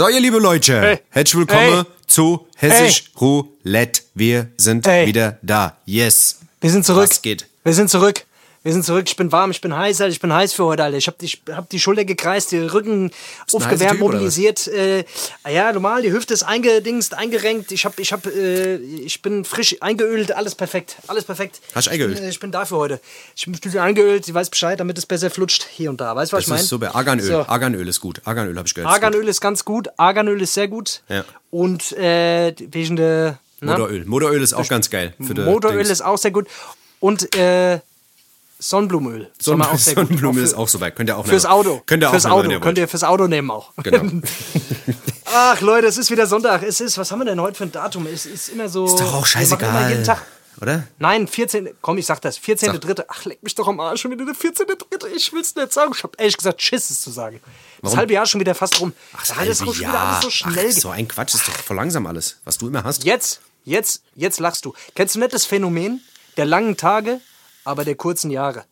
So, ihr liebe Leute, Hey. herzlich willkommen Hey. zu Hessisch Roulette. Wir sind Hey. wieder da. Yes. Wir sind zurück. Was geht? Wir sind zurück. Wir sind zurück. Ich bin warm, ich bin heiß, Alter. Ich bin heiß für heute, Alter. Ich hab die, hab die Schulter gekreist, die Rücken aufgewärmt, Typ, mobilisiert. Äh, ja, normal, die Hüfte ist eingedingst, eingerenkt. Ich hab, ich hab, äh, ich bin frisch eingeölt, alles perfekt. Alles perfekt. Hast du eingeölt? Ich bin, äh, ich bin da für heute. Ich bin ein bisschen eingeölt, sie weiß Bescheid, damit es besser flutscht hier und da. Weißt du, was Das ich meine? ist super. Arganöl. So. Arganöl ist gut. Arganöl habe ich gehört. ist Arganöl ist ganz gut, Arganöl ist sehr gut. Ja. Und äh, wegen der. na? Motoröl. Motoröl ist auch ganz geil. Für Motoröl ist auch sehr gut. Und äh, Sonnenblumenöl. Soll man auch sehr gut. Sonnenblume Auch ist auch super. Könnt ihr auch Fürs nehmen. Auto. Könnt ihr auch fürs nehmen, Auto. Könnt ihr fürs Auto nehmen auch. Genau. Ach Leute, es ist wieder Sonntag. Es ist, was haben wir denn heute für ein Datum? Es ist immer so. Ist doch auch scheißegal. jeden Tag. Oder? Nein, 14. Komm, ich sag das. 14.3. Ach, leck mich doch am Arsch. Schon wieder der 14.3. Ich will's nicht sagen. Ich hab ehrlich gesagt Schiss, es zu sagen. Das halbe Jahr schon wieder fast rum. Ach, das halbe schon wieder alles so Jahr. schnell. Ach, so ein Quatsch ist doch voll langsam alles, was du immer hast. Jetzt, jetzt, jetzt lachst du. Kennst du nicht das Phänomen der langen Tage, aber der kurzen Jahre?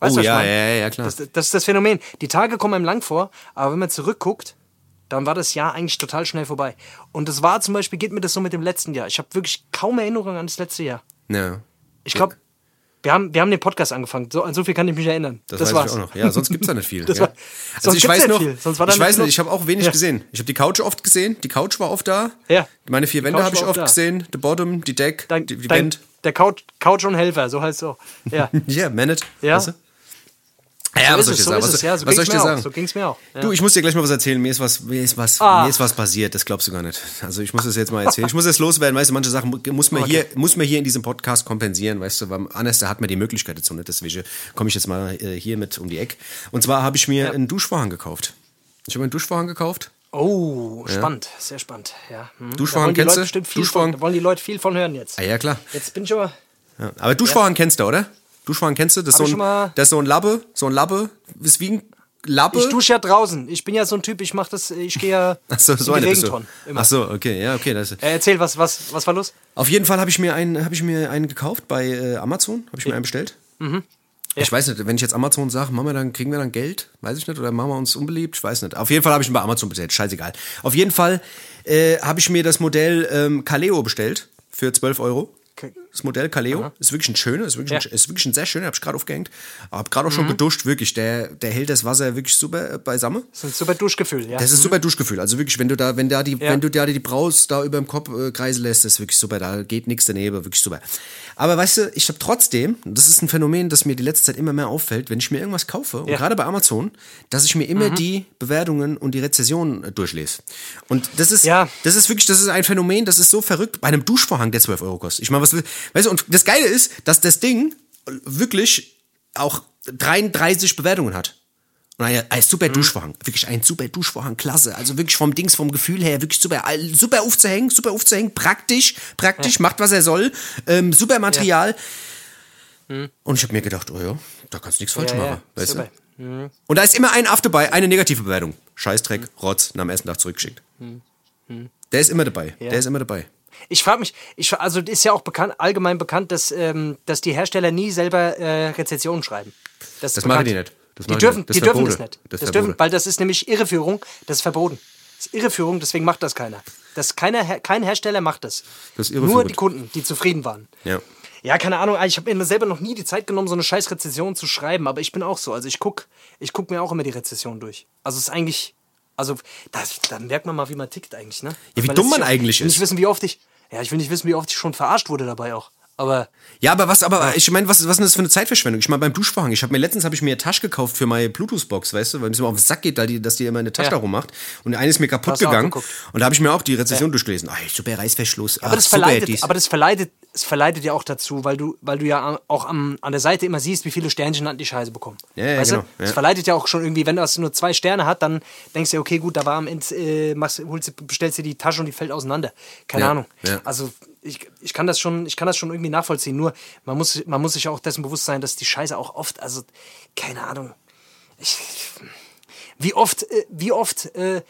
Weißt Oh, du, ja, ja, ja, klar. Das, das ist das Phänomen. Die Tage kommen einem lang vor, aber wenn man zurückguckt, dann war das Jahr eigentlich total schnell vorbei. Und das war zum Beispiel, geht mir das so mit dem letzten Jahr. Ich habe wirklich kaum Erinnerungen an das letzte Jahr. Ja. Ich glaube, wir haben, wir haben den Podcast angefangen. So, an so viel kann ich mich erinnern. Das, Das, weiß war's. ich auch noch. Ja, sonst gibt's da nicht viel. Das ja. war- also sonst ich weiß nicht noch, viel. Sonst war da ich weiß nicht, ich habe auch wenig Ja. gesehen. Ich habe die Couch oft gesehen, die Couch war oft da. Ja. Meine vier Wände habe ich oft da. gesehen, the bottom, die Deck, Dein, die, die dein, Band. der Couch, Couch und Helfer, so heißt es auch. Ja. Ja, man it. Ja. Weißt du? Ja, so was soll es, ich so sagen? ist Was, es, ja, so was soll ich dir mir auch, sagen? so ging's mir auch. Ja. Du, ich muss dir gleich mal was erzählen. Mir ist was, mir ist was, Ah. mir ist was passiert. Das glaubst du gar nicht. Also ich muss das jetzt mal erzählen. Ich muss es loswerden. Weißt du, manche Sachen mu- muss man hier, muss man hier in diesem Podcast kompensieren. Weißt du, weil anders da hat man die Möglichkeit dazu nicht. Deswegen komme ich jetzt mal äh, hier mit um die Ecke. Und zwar habe ich mir einen Duschvorhang gekauft. Ich habe mir einen Duschvorhang gekauft. Oh, spannend, sehr spannend. Ja. Hm. Duschvorhang kennst Leute du? Duschvorhang? Von, da wollen die Leute viel von hören jetzt. Ah ja, klar. Jetzt bin ich aber. Ja. Aber Duschvorhang kennst du, oder? Duschvorhang kennst du? Das ist, Hab so ein, das ist so ein Labbe. So ein Labbe. Ist wie ein Labbe. Ich dusche ja draußen. Ich bin ja so ein Typ, ich mache das, ich gehe ja Ach so, so in eine die bist du. Regentonnen. Immer. Ach so, okay. Ja, okay. Das, Äh, erzähl, was, was, was war los? Auf jeden Fall habe ich mir einen, habe ich mir einen gekauft bei äh, Amazon, habe ich mir einen bestellt. Mhm. Ich weiß nicht, wenn ich jetzt Amazon sage, machen wir dann, kriegen wir dann Geld? Weiß ich nicht, oder machen wir uns unbeliebt? Ich weiß nicht. Auf jeden Fall habe ich ihn bei Amazon bestellt, scheißegal. Auf jeden Fall äh, habe ich mir das Modell ähm, Kaleo bestellt für 12 Euro. Okay. Das Modell Kaleo ist wirklich ein schöner, ist wirklich, ein, Ja. Mhm. ist wirklich ein sehr schöner, habe ich gerade aufgehängt. Hab gerade auch schon geduscht, wirklich. Der, der hält das Wasser wirklich super äh, beisammen. Das ist ein super Duschgefühl, ja. Das ist super Duschgefühl. Also wirklich, wenn du da, wenn da die, Ja. wenn du da die Braust da über dem Kopf äh, kreisen lässt, das ist wirklich super. Da geht nichts daneben, wirklich super. Aber weißt du, ich habe trotzdem, und das ist ein Phänomen, das mir die letzte Zeit immer mehr auffällt, wenn ich mir irgendwas kaufe, und Ja. Mhm. gerade bei Amazon, dass ich mir immer die Bewertungen und die Rezensionen äh, durchlese. Und das ist, Ja. das ist wirklich, das ist ein Phänomen, das ist so verrückt bei einem Duschvorhang, der 12 Euro kostet. Ich meine, was will, weißt du, und das Geile ist, dass das Ding wirklich auch 33 Bewertungen hat. Und ein, ein super Mhm. Duschvorhang. Wirklich ein super Duschvorhang, klasse. Also wirklich vom Dings, vom Gefühl her, wirklich super, super aufzuhängen, super aufzuhängen, praktisch, praktisch, macht was er soll, ähm, super Material. Und ich habe mir gedacht, oh ja, da kannst du nichts falsch Mhm. ja, ja, machen. Weißt super. du? Und da ist immer ein Aff dabei, eine negative Bewertung. Scheißdreck, Rotz, und am ersten Tag zurückgeschickt. Der ist immer dabei. Der ist immer dabei. Ich frage mich, ich, also ist ja auch bekannt, allgemein bekannt, dass, ähm, dass die Hersteller nie selber äh, Rezensionen schreiben. Das, Das machen die nicht. Das die dürfen. Das die dürfen das nicht. Das Das, dürfen, weil das ist nämlich Irreführung, das ist verboten. Das ist Irreführung, deswegen macht das keiner. Das keiner kein Hersteller macht das. Das ist Nur die Kunden, die zufrieden waren. Ja. Ja, keine Ahnung, ich habe mir selber noch nie die Zeit genommen, so eine scheiß Rezession zu schreiben, aber ich bin auch so. Also ich guck, ich guck mir auch immer die Rezession durch. Also es ist eigentlich, also das, da merkt man mal, wie man tickt eigentlich, ne? Ja, wie Man dumm man eigentlich ich will ist. Nicht wissen, wie oft ich, ja, ich will nicht wissen, wie oft ich schon verarscht wurde dabei auch. Aber Ja, aber was, aber ich meine, was, was ist das für eine Zeitverschwendung? Ich meine, beim Duschvorhang, ich habe mir letztens habe ich mir eine Tasche gekauft für meine Bluetooth-Box, weißt du, weil mir so auf den Sack geht, da die, dass die immer eine Tasche Ja. da rummacht. Und eine ist mir kaputt du gegangen. Und da habe ich mir auch die Rezension durchgelesen. Ah, super Reißverschluss. Aber das verleitet, aber das verleitet, es verleitet ja auch dazu, weil du, weil du ja auch am, an der Seite immer siehst, wie viele Sternchen an die Scheiße bekommen. Ja, ja, weißt genau, du? ja. Es verleitet ja auch schon irgendwie, wenn das nur zwei Sterne hat, dann denkst du, okay, gut, da war am Ende, äh, machst, holst, du- bestellst dir die Tasche und die fällt auseinander. Keine Ja, Ahnung. ja. Also ich, ich kann das schon, ich kann das schon irgendwie nachvollziehen. Nur man muss, man muss sich auch dessen bewusst sein, dass die Scheiße auch oft, also keine Ahnung. Ich, wie oft, äh, wie oft äh,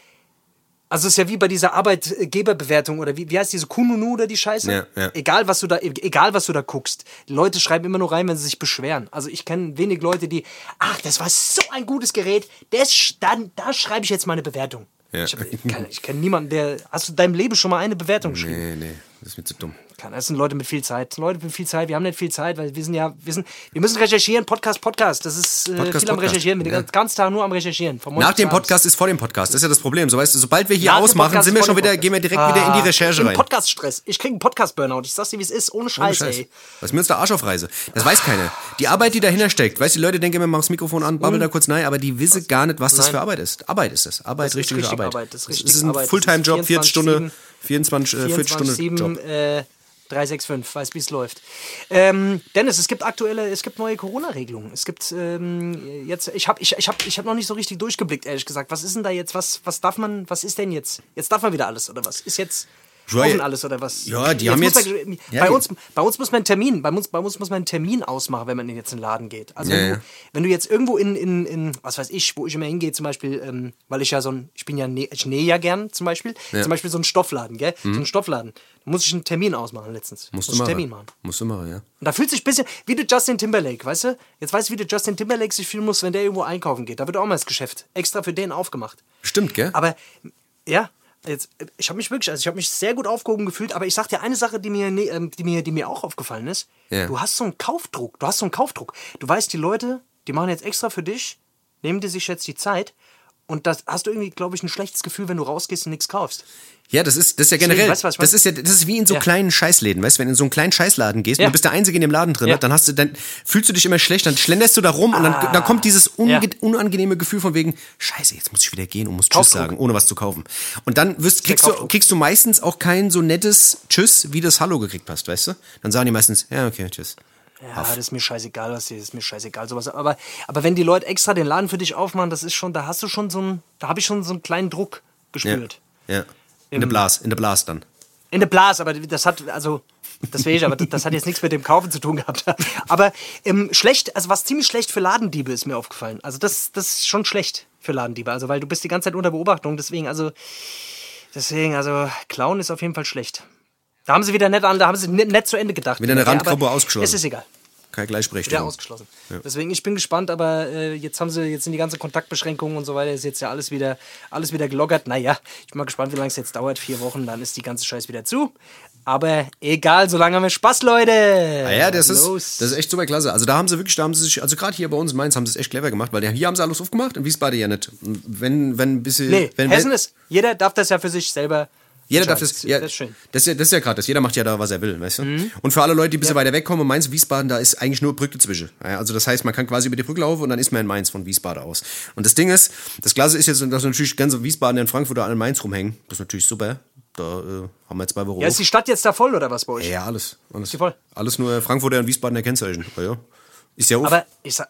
Also es ist ja wie bei dieser Arbeitgeberbewertung oder wie, wie heißt diese Kununu oder die Scheiße? Ja, ja. Egal was du da, egal was du da guckst. Die Leute schreiben immer nur rein, wenn sie sich beschweren. Also ich kenne wenig Leute, die, ach, das war so ein gutes Gerät, das, dann, da schreibe ich jetzt mal eine Bewertung. Ja. Ich, ich kenn- ich kenne niemanden, der. Hast du in deinem Leben schon mal eine Bewertung geschrieben? Nee, nee, das ist mir zu dumm. Das sind Leute mit viel Zeit. Leute mit viel Zeit. Wir haben nicht viel Zeit, weil wir sind ja, wir sind, wir müssen recherchieren. Podcast, Podcast. Das ist äh, Podcast, viel am Podcast. Recherchieren. Wir sind Ja. den ganzen Tag nur am Recherchieren. Nach dem. Podcast ist vor dem Podcast. Das ist ja das Problem. So weißt du, sobald wir hier Nach ausmachen, sind wir schon wieder, gehen wir direkt wieder in die Ah, Recherche rein. Podcast-Stress. Ich krieg einen Podcast-Burnout. Ich sag's dir, wie es ist. Ohne Ohne Scheiß, Scheiß. ey. Was ist mir uns der Arsch auf Reise? Das weiß keiner. Die Arbeit, die dahinter steckt. Weißt du, die Leute denken immer, mach das Mikrofon an, babbel da kurz nein, aber die wissen gar nicht, was das Nein. für Arbeit ist. Arbeit ist das. Arbeit, ist richtige richtig Arbeit. Arbeit, das ist richtig es ist ein. Das Fulltime-Job, 40 Stunden, 24, äh, 40 Stunden 24-7, Job. äh, 365, weiß, wie es läuft. Ähm, Dennis, es gibt aktuelle, es gibt neue Corona-Regelungen. Es gibt ähm, jetzt, ich habe ich, ich hab, ich hab noch nicht so richtig durchgeblickt, ehrlich gesagt. Was ist denn da jetzt, was, was darf man, was ist denn jetzt? Jetzt darf man wieder alles, oder was? Ist jetzt Ja, offen alles, oder was? Ja, die haben muss jetzt- Man, ja, bei, uns, bei uns muss man einen Termin, bei uns, bei uns muss man einen Termin ausmachen, wenn man in jetzt in den Laden geht. Also Ja, wenn. Du, wenn du jetzt irgendwo in, in, in, was weiß ich, wo ich immer hingehe, zum Beispiel, ähm, weil ich ja so ein, ich bin ja, nä- ich nähe ja gern zum Beispiel. Mhm. zum Beispiel so ein Stoffladen, gell? So ein Stoffladen. Da muss ich einen Termin ausmachen letztens. Musst du muss machen. einen Termin machen. Musst du machen, ja. Und da fühlt sich ein bisschen wie der Justin Timberlake, weißt du? Jetzt weißt du, wie der Justin Timberlake sich fühlen muss, wenn der irgendwo einkaufen geht. Da wird auch mal das Geschäft extra für den aufgemacht. Stimmt, gell? Aber ja, jetzt, ich habe mich wirklich, also ich habe mich sehr gut aufgehoben gefühlt, aber ich sag dir eine Sache, die mir, ähm, die mir, die mir auch aufgefallen ist. Ja. Du hast so einen Kaufdruck, du hast so einen Kaufdruck. Du weißt, die Leute, die machen jetzt extra für dich, nehmen dir sich jetzt die Zeit und das hast du irgendwie, glaube ich, ein schlechtes Gefühl, wenn du rausgehst und nichts kaufst. Ja, das ist, das ist ja Deswegen, generell, weißt du, was mein? das ist ja, das ist wie in so Ja. kleinen Scheißläden, weißt du, wenn du in so einen kleinen Scheißladen gehst Ja. und du bist der Einzige in dem Laden drin, Ja. dann hast du, dann fühlst du dich immer schlecht, dann schlenderst du da rum und dann, dann kommt dieses unangenehme Gefühl von wegen, Scheiße, jetzt muss ich wieder gehen und muss Tschüss Kaufdruck. sagen, ohne was zu kaufen. Und dann wirst, kriegst, du, kriegst du meistens auch kein so nettes Tschüss, wie das Hallo gekriegt hast, weißt du? Dann sagen die meistens, ja, okay, tschüss. Ja, das ist mir scheißegal, was hier ist mir scheißegal, sowas. Aber, aber wenn die Leute extra den Laden für dich aufmachen, das ist schon, da hast du schon so einen, da habe ich schon so einen kleinen Druck Ja. gespürt. ja. In der Blas, in der Blas dann. In der Blase, aber das hat, also, das will ich, aber das, das hat jetzt nichts mit dem Kaufen zu tun gehabt. Aber ähm, schlecht, also was ziemlich schlecht für Ladendiebe ist mir aufgefallen. Also das, das ist schon schlecht für Ladendiebe, also weil du bist die ganze Zeit unter Beobachtung, deswegen, also, deswegen, also, Clown ist auf jeden Fall schlecht. Da haben sie wieder nett an, da haben sie nett, nett zu Ende gedacht. Wieder eine Ja, Randgruppe aber ausgeschlossen. Es ist egal. Keine Gleichberechtigung. ausgeschlossen. Deswegen, ich bin gespannt, aber äh, jetzt haben sie, jetzt sind die ganzen Kontaktbeschränkungen und so weiter, ist jetzt ja alles wieder, alles wieder gelockert. Naja, ich bin mal gespannt, wie lange es jetzt dauert. Vier Wochen, dann ist die ganze Scheiß wieder zu. Aber egal, solange haben wir Spaß, Leute. Ah ja, das ist, das ist echt super klasse. Also da haben sie wirklich, da haben sie sich, also gerade hier bei uns in Mainz haben sie es echt clever gemacht, weil hier haben sie alles aufgemacht, in Wiesbaden ja nicht. Wenn, wenn ein bisschen, Nee, wenn, Hessen ist, jeder darf das ja für sich selber. Jeder darf das, ja, das ist schön. Das ist ja, das ist ja gerade das. Jeder macht ja da, was er will, weißt du? Und für alle Leute, die ein bisschen weiter wegkommen, Mainz, Wiesbaden, da ist eigentlich nur Brücke dazwischen. Ja, also das heißt, man kann quasi über die Brücke laufen und dann ist man in Mainz von Wiesbaden aus. Und das Ding ist, das Klasse ist jetzt, dass natürlich ganze Wiesbaden in Frankfurt oder an Mainz rumhängen. Das ist natürlich super. Da äh, haben wir jetzt zwei Wochen. Ja, ist die Stadt jetzt da voll oder was bei euch? ja, alles. Alles, die voll? alles nur Frankfurter und Wiesbadener Kennzeichen. Ja, ja. Ist ja auf. Aber ich sag,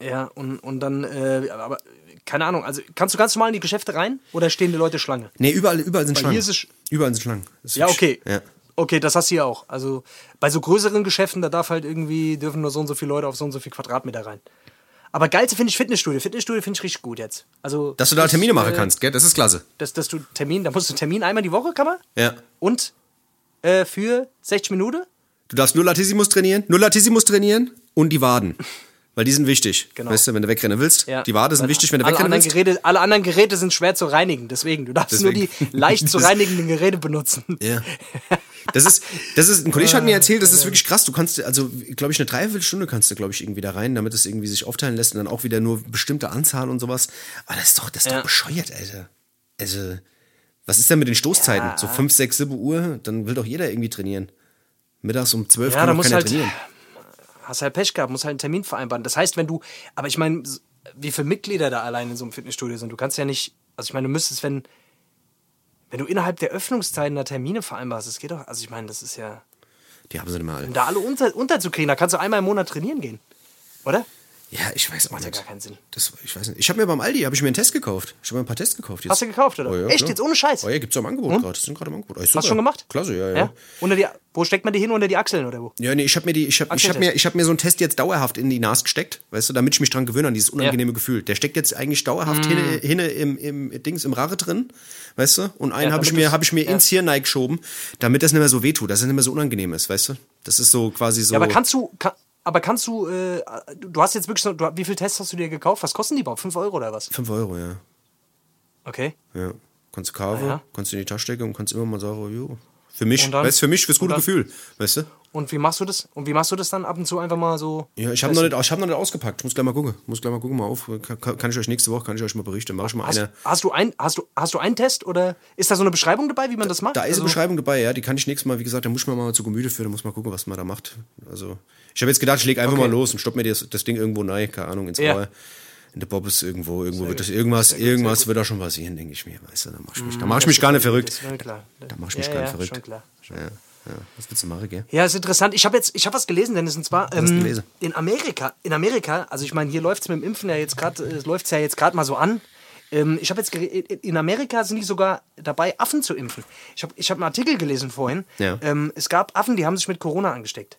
ja, und, und dann, äh, aber keine Ahnung, also kannst du ganz normal in die Geschäfte rein oder stehen die Leute Schlange? Nee, überall, überall sind Weil Schlangen. hier ist es- überall sind Schlangen. Das ist Ja, okay. Ja. Okay, das hast du hier auch. Also bei so größeren Geschäften, da darf halt irgendwie, dürfen nur so und so viele Leute auf so und so viel Quadratmeter rein. Aber geilste finde ich Fitnessstudio. Fitnessstudio finde ich richtig gut jetzt. Also, Dass du da Termine machen äh, kannst, gell? Das ist klasse. Dass, dass du Termin, da musst du Termin einmal die Woche, kann man? Ja. Und äh, für 60 Minuten? Du darfst nur Latissimus trainieren, nur Latissimus trainieren und die Waden. Weil die sind wichtig. Genau. Weißt du, wenn du wegrennen willst. Ja. Die Waden sind Weil wichtig, wenn du wegrennen willst. Geräte, alle anderen Geräte sind schwer zu reinigen, deswegen. Du darfst nur die Deswegen. leicht zu reinigenden Geräte benutzen. Ja. Das ist, das ist, ein Kollege hat mir erzählt, das ist wirklich krass. Du kannst, also, glaube ich, eine Dreiviertelstunde kannst du, glaube ich, irgendwie da rein, damit es irgendwie sich aufteilen lässt und dann auch wieder nur bestimmte Anzahl und sowas. Aber das ist doch, das ist Ja. doch bescheuert, Alter. Also, was ist denn mit den Stoßzeiten? Ja. So 5, 6, 7 Uhr, dann will doch jeder irgendwie trainieren. Mittags um 12 Ja, kann doch keiner halt, trainieren. Hast halt Pech gehabt, musst halt einen Termin vereinbaren. Das heißt, wenn du, aber ich meine, wie viele Mitglieder da allein in so einem Fitnessstudio sind, du kannst ja nicht, also ich meine, du müsstest, wenn, wenn du innerhalb der Öffnungszeiten da Termine vereinbarst, das geht doch, also ich meine, das ist ja, Die haben sie nicht mal. um da alle unter, unterzukriegen, da kannst du einmal im Monat trainieren gehen. Oder? Ja, ich weiß auch Macht ja nicht. gar keinen Sinn. Das, ich weiß nicht. Ich habe mir beim Aldi habe ich mir einen Test gekauft. Ich habe mir ein paar Tests gekauft. Jetzt. Hast du gekauft, oder? Oh, ja, Echt, klar. jetzt ohne Scheiß? Oh ja, gibt's auch im Angebot Und? gerade. Das sind gerade im Angebot. Oh, Hast du schon gemacht? Klasse, ja, ja. Ja? Unter die, wo steckt man die hin? Unter die Achseln oder wo? Ja, nee, ich habe mir die, ich habe ich hab mir, ich habe mir so einen Test jetzt dauerhaft in die Nase gesteckt, weißt du, damit ich mich dran gewöhne an dieses unangenehme Gefühl. Der steckt jetzt eigentlich dauerhaft hinne, hinne im, im Dings im Rare drin, weißt du? Und einen Ja, habe ich mir, habe ich mir ja. ins Hirn geschoben, damit das nicht mehr so wehtut, dass es nicht mehr so unangenehm ist, weißt du? Das ist so quasi so. Ja, aber kannst du, kann, aber kannst du, äh, du hast jetzt wirklich so, du, wie viele Tests hast du dir gekauft? Was kosten die überhaupt? 5 Euro oder was? 5 Euro, ja. Okay. Ja. Kannst du kaufen, ja. kannst du in die Tasche stecken und kannst immer mal sagen, jo. Für mich, dann- weißt für mich, fürs gute dann- Gefühl, weißt du? Und wie machst du das? Und wie machst du das dann ab und zu einfach mal so? Ja, ich habe noch, nicht- ich hab noch nicht ausgepackt. Ich muss gleich mal gucken. Muss gleich mal gucken, mal auf. Kann, kann ich euch nächste Woche, kann ich euch mal berichten. Mach ich mal Hast, eine. hast, du ein, hast, du, hast du einen Test oder ist da so eine Beschreibung dabei, wie man das macht? Da ist eine Also- Beschreibung dabei, ja. Die kann ich nächstes Mal, wie gesagt, da muss ich mir mal zu Gemüte führen, da muss mal gucken, was man da macht. Also, ich habe jetzt gedacht, ich leg einfach Okay. mal los und stopp mir das, das Ding irgendwo rein, keine Ahnung, ins Ja. In der Bobbes irgendwo, irgendwo wird das irgendwas, irgendwas wird da schon passieren, denke ich mir, weißt du, da mach ich mich, da mach ich mich gar nicht verrückt. Klar. Da mach ich mich ja, gar ja, nicht verrückt. Schon klar. Ja, ja. Was willst du machen, gell? Ja, ist interessant. Ich habe jetzt, ich habe was gelesen, Dennis, und zwar ähm, in Amerika. In Amerika, also ich meine, hier läuft es mit dem Impfen ja jetzt gerade, äh, läuft ja jetzt gerade mal so an. Ähm, ich habe jetzt in Amerika sind die sogar dabei, Affen zu impfen. Ich habe, ich habe einen Artikel gelesen vorhin. Ja. Ähm, es gab Affen, die haben sich mit Corona angesteckt.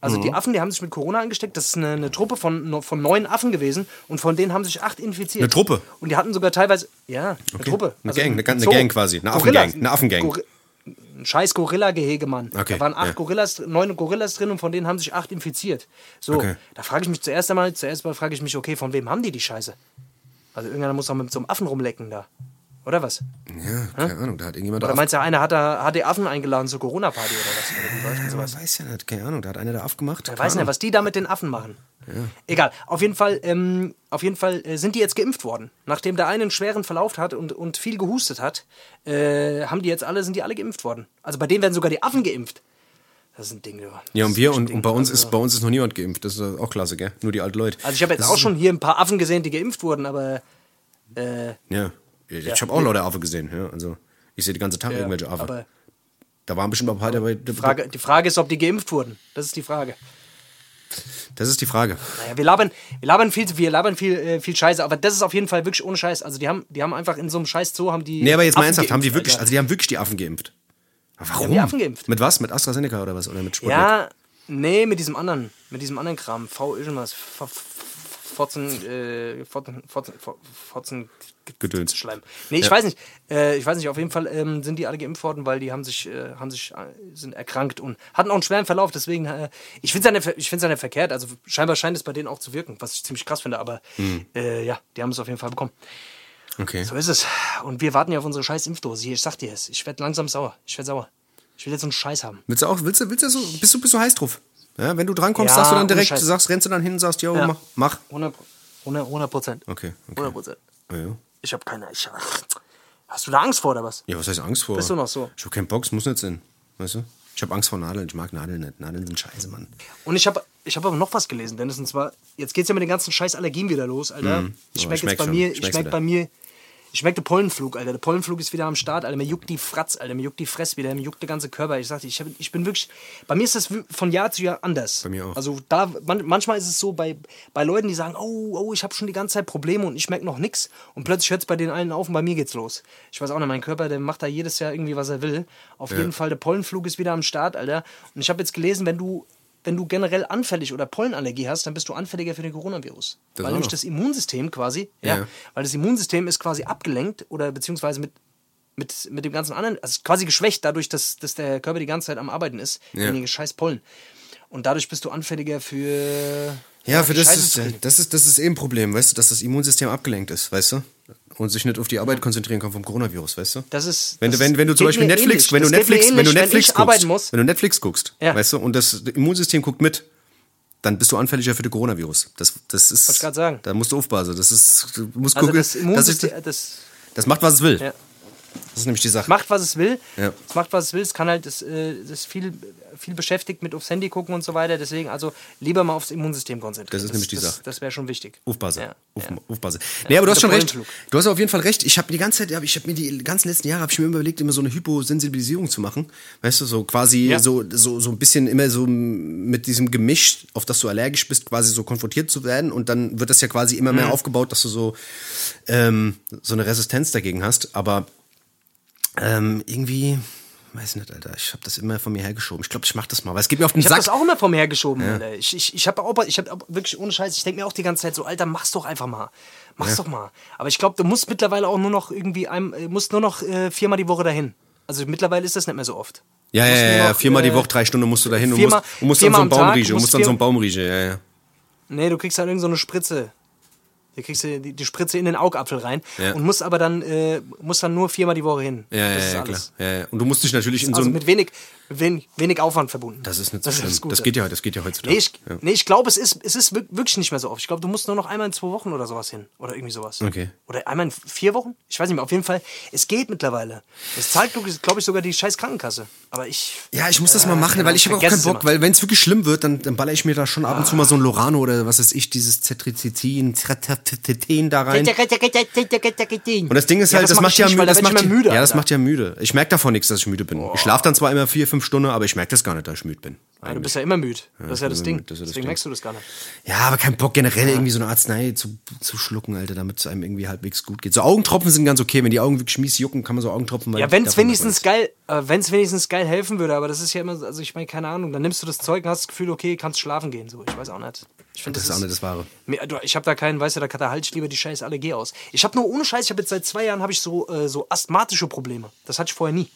Also Mhm. die Affen, die haben sich mit Corona angesteckt. Das ist eine, eine Truppe von, von neun Affen gewesen und von denen haben sich acht infiziert. Eine Truppe? Und die hatten sogar teilweise, ja, eine Okay. Truppe. Eine Also Gang, eine ein ganze Zoo. Gang quasi, eine. Affengang, eine Affengang. Ein scheiß Gorilla-Gehege, Mann. Okay, Da waren acht ja. Gorillas, neun Gorillas drin und von denen haben sich acht infiziert. So, Okay. da frage ich mich zuerst einmal, zuerst mal frage ich mich, okay, von wem haben die die Scheiße? Also irgendeiner muss doch mit so einem Affen rumlecken da. Oder was? Ja, keine Ahnung, da hat irgendjemand Oder meinst du, einer hat, da, hat die Affen eingeladen zur Corona-Party oder was? Oder denn sowas? Weiß ja nicht, keine Ahnung, da hat einer da aufgemacht. Ich weiß nicht, was die da mit den Affen machen. Egal. Auf jeden Fall, ähm, auf jeden Fall äh, sind die jetzt geimpft worden. Nachdem der eine einen schweren Verlauf hat und, und viel gehustet hat, äh, haben die jetzt alle, sind die alle geimpft worden. Also bei denen werden sogar die Affen geimpft. Das ist ein Ding, du. Ja, und wir und, und bei uns Also- ist bei uns ist noch niemand geimpft. Das ist auch klasse, gell? Nur die alten Leute. Also ich habe jetzt Das auch schon hier ein paar Affen gesehen, die geimpft wurden, aber äh, Ja. Ich habe auch lauter Affen gesehen, ja. Also ich sehe den ganzen Tag irgendwelche Affen. aber Da waren bestimmt auch ein paar dabei. die Frage, die Frage ist, ob die geimpft wurden. Das ist die Frage. Das ist die Frage. Naja, wir labern, wir labern viel, wir labern viel, äh, viel Scheiße, aber das ist auf jeden Fall wirklich ohne Scheiß. Also die haben, die haben einfach in so einem Scheiß Zoo haben die. Nee, aber jetzt mal Affen ernsthaft, haben die wirklich, Alter. also die haben wirklich die Affen geimpft. Aber warum? die Affen geimpft. Mit was? Mit AstraZeneca oder was? Oder mit Sputnik? Ja, nee, mit diesem anderen, mit diesem anderen Kram. V irgendwas. F- F- Fotzen, äh, Fotzen, Fotzen, Fotzen, Gedöns. Schleim. Nee, ich Ja. weiß nicht. Äh, ich weiß nicht, auf jeden Fall ähm, sind die alle geimpft worden, weil die haben sich, äh, haben sich, äh, sind erkrankt und hatten auch einen schweren Verlauf. Deswegen, äh, ich finde es ja, nicht- ich find's ja nicht verkehrt. Also scheinbar scheint es bei denen auch zu wirken, was ich ziemlich krass finde. Aber Hm. äh, ja, die haben es auf jeden Fall bekommen. Okay. So ist es. Und wir warten ja auf unsere scheiß Impfdose. Hier, ich sag dir es. Ich werde langsam sauer. Ich werde sauer. Ich will jetzt so einen Scheiß haben. Willst du auch, willst du, willst du so, bist du, bist du heiß drauf? Ja, wenn du drankommst, Ja, sagst du dann direkt, Scheiß. sagst, rennst du dann hin und sagst, jo, Ja. mach, mach. 100 100 Prozent. Okay, okay. 100 Prozent. Ja. Ich habe keine. Ich, hast du da Angst vor oder was? ja, was heißt Angst vor? Bist du noch so? Ich hab keinen Bock, es muss nicht sein. Weißt du? Ich habe Angst vor Nadeln, ich mag Nadeln nicht. Nadeln sind scheiße, Mann. Und ich habe ich hab aber noch was gelesen, Dennis. Und zwar, jetzt geht's ja mit den ganzen scheiß Allergien wieder los, Alter. Ich Ja, merke merk jetzt bei schon. mir, Ich wieder. bei mir, ich merke den Pollenflug, Alter. Der Pollenflug ist wieder am Start, Alter. Mir juckt die Fratz, Alter. Mir juckt die Fress wieder, mir juckt der ganze Körper. Ich sagte, ich, hab, ich bin wirklich, bei mir ist das von Jahr zu Jahr anders. Bei mir auch. Also da, man, manchmal ist es so bei, bei Leuten, die sagen, oh, oh, ich habe schon die ganze Zeit Probleme und ich merke noch nichts. Und plötzlich hört es bei den allen auf und bei mir geht's los. Ich weiß auch nicht, mein Körper, der macht da jedes Jahr irgendwie, was er will. Auf jeden Fall, der Pollenflug ist wieder am Start, Alter. Und ich habe jetzt gelesen, wenn du wenn du generell anfällig oder Pollenallergie hast, dann bist du anfälliger für den Coronavirus. Das weil nämlich das Immunsystem quasi, ja, Ja. weil das Immunsystem ist quasi abgelenkt oder beziehungsweise mit, mit, mit dem ganzen anderen, also quasi geschwächt dadurch, dass, dass der Körper die ganze Zeit am Arbeiten ist, Ja. wegen den scheiß Pollen. Und dadurch bist du anfälliger für. Ja, für das ist, das ist, das ist eben ein Problem, weißt du, dass das Immunsystem abgelenkt ist, weißt du? Und sich nicht auf die Arbeit konzentrieren kann vom Coronavirus, weißt du? Das ist. Wenn du, das wenn, wenn du zum Beispiel Netflix, ähnlich. wenn du Das geht mir Netflix, wenn du ähnlich, Netflix guckst, arbeiten muss. wenn du Netflix guckst, Ja. weißt du, und das Immunsystem guckt mit, dann bist du anfälliger für den Coronavirus. Das, das ist, Wollte grad sagen. da musst du aufpassen. Das ist, du musst Also gucken, das das, Immunsystem, das, das macht, was es will. ja. Das ist nämlich die Sache. macht, was es will. Ja. Es macht, was es will. Es kann halt das, äh, das viel, viel beschäftigt mit aufs Handy gucken und so weiter. Deswegen also lieber mal aufs Immunsystem konzentrieren. Das ist nämlich die das, Sache. Das wäre schon wichtig. Aufpasse. Ja, Auf, ja. Aufpasse. Nee, aber du hast schon recht. Du hast auf jeden Fall recht. Ich habe die ganze Zeit, ich habe mir die ganzen letzten Jahre, habe ich mir immer überlegt, immer so eine Hyposensibilisierung zu machen. Weißt du, so quasi Ja. so, so, so ein bisschen immer so mit diesem Gemisch, auf das du allergisch bist, quasi so konfrontiert zu werden. Und dann wird das ja quasi immer Mhm. mehr aufgebaut, dass du so, ähm, so eine Resistenz dagegen hast. Aber ähm, irgendwie, weiß nicht, Alter, ich habe das immer von mir hergeschoben. Ich glaube, ich mache das mal, weil es geht mir auf den Ich habe Sack. das auch immer vor mir hergeschoben. Alter. Ich, ich, ich habe auch, ich habe wirklich ohne Scheiß, ich denke mir auch die ganze Zeit so, Alter, mach's doch einfach mal. Mach's doch mal. Aber ich glaube, du musst mittlerweile auch nur noch irgendwie, einem, äh, musst nur noch äh, viermal die Woche dahin. Also mittlerweile ist das nicht mehr so oft. ja, ja, ja, ja, viermal die äh, Woche, drei Stunden musst du da hin und viermal- musst, und musst dann so viermal einen Baum riechen. musst musst dann so einen Baum riechen, ja, ja. Nee, du kriegst halt irgend so eine Spritze. Hier kriegst du die, die Spritze in den Augapfel rein Ja. und musst aber dann, äh, musst dann nur viermal die Woche hin. Ja, ja, das ist ja, klar. Ja, ja. Und du musst dich natürlich in so Also mit wenig, wenig, wenig Aufwand verbunden. Das ist nicht so das schlimm. das ja. geht ja, das geht ja heutzutage. Nee, ich, ja. nee, ich glaube, es ist, es ist wirk- wirklich nicht mehr so oft. Ich glaube, du musst nur noch einmal in zwei Wochen oder sowas hin. Oder irgendwie sowas. Okay. Oder einmal in vier Wochen? Ich weiß nicht mehr. Auf jeden Fall, es geht mittlerweile. Es zahlt, glaube ich, sogar die scheiß Krankenkasse. Aber ich. Ja, ich muss das mal machen, weil ich habe auch keinen Bock, immer. weil wenn es wirklich schlimm wird, dann, dann baller ich mir da schon ab und zu mal so ein Lorano oder was weiß ich, dieses Cetrizidin, Cetrizidin da rein. Und das Ding ist halt, das das, mach macht ja, das müde, ja, das macht ja müde. Ich merke davon nichts, dass ich müde bin. Ich schlafe dann zwar immer vier, fünf Stunden, aber ich merke das gar nicht, dass ich müde bin. Ja, du bist ja immer müde. Das ist ja das Ding. das das Deswegen merkst du das gar nicht. Ja, aber kein Bock generell irgendwie so eine Arznei zu, zu schlucken, Alter, damit es einem irgendwie halbwegs gut geht. So Augentropfen sind ganz okay, wenn die Augen wirklich mies jucken, kann man so Augentropfen mal. Ja, wenn es wenigstens geil, äh, wenn es wenigstens geil helfen würde, aber das ist ja immer, so- also ich meine, keine Ahnung, dann nimmst du das Zeug und hast das Gefühl, okay, kannst schlafen gehen, so, ich weiß auch nicht. Ich finde, Das ist auch nicht das Wahre. Mir- du, Ich habe da keinen, weißt du, da, da halte ich lieber die scheiß Allergie aus. Ich habe nur ohne Scheiß, ich habe jetzt seit zwei Jahren habe ich so, äh, so asthmatische Probleme. Das hatte ich vorher nie.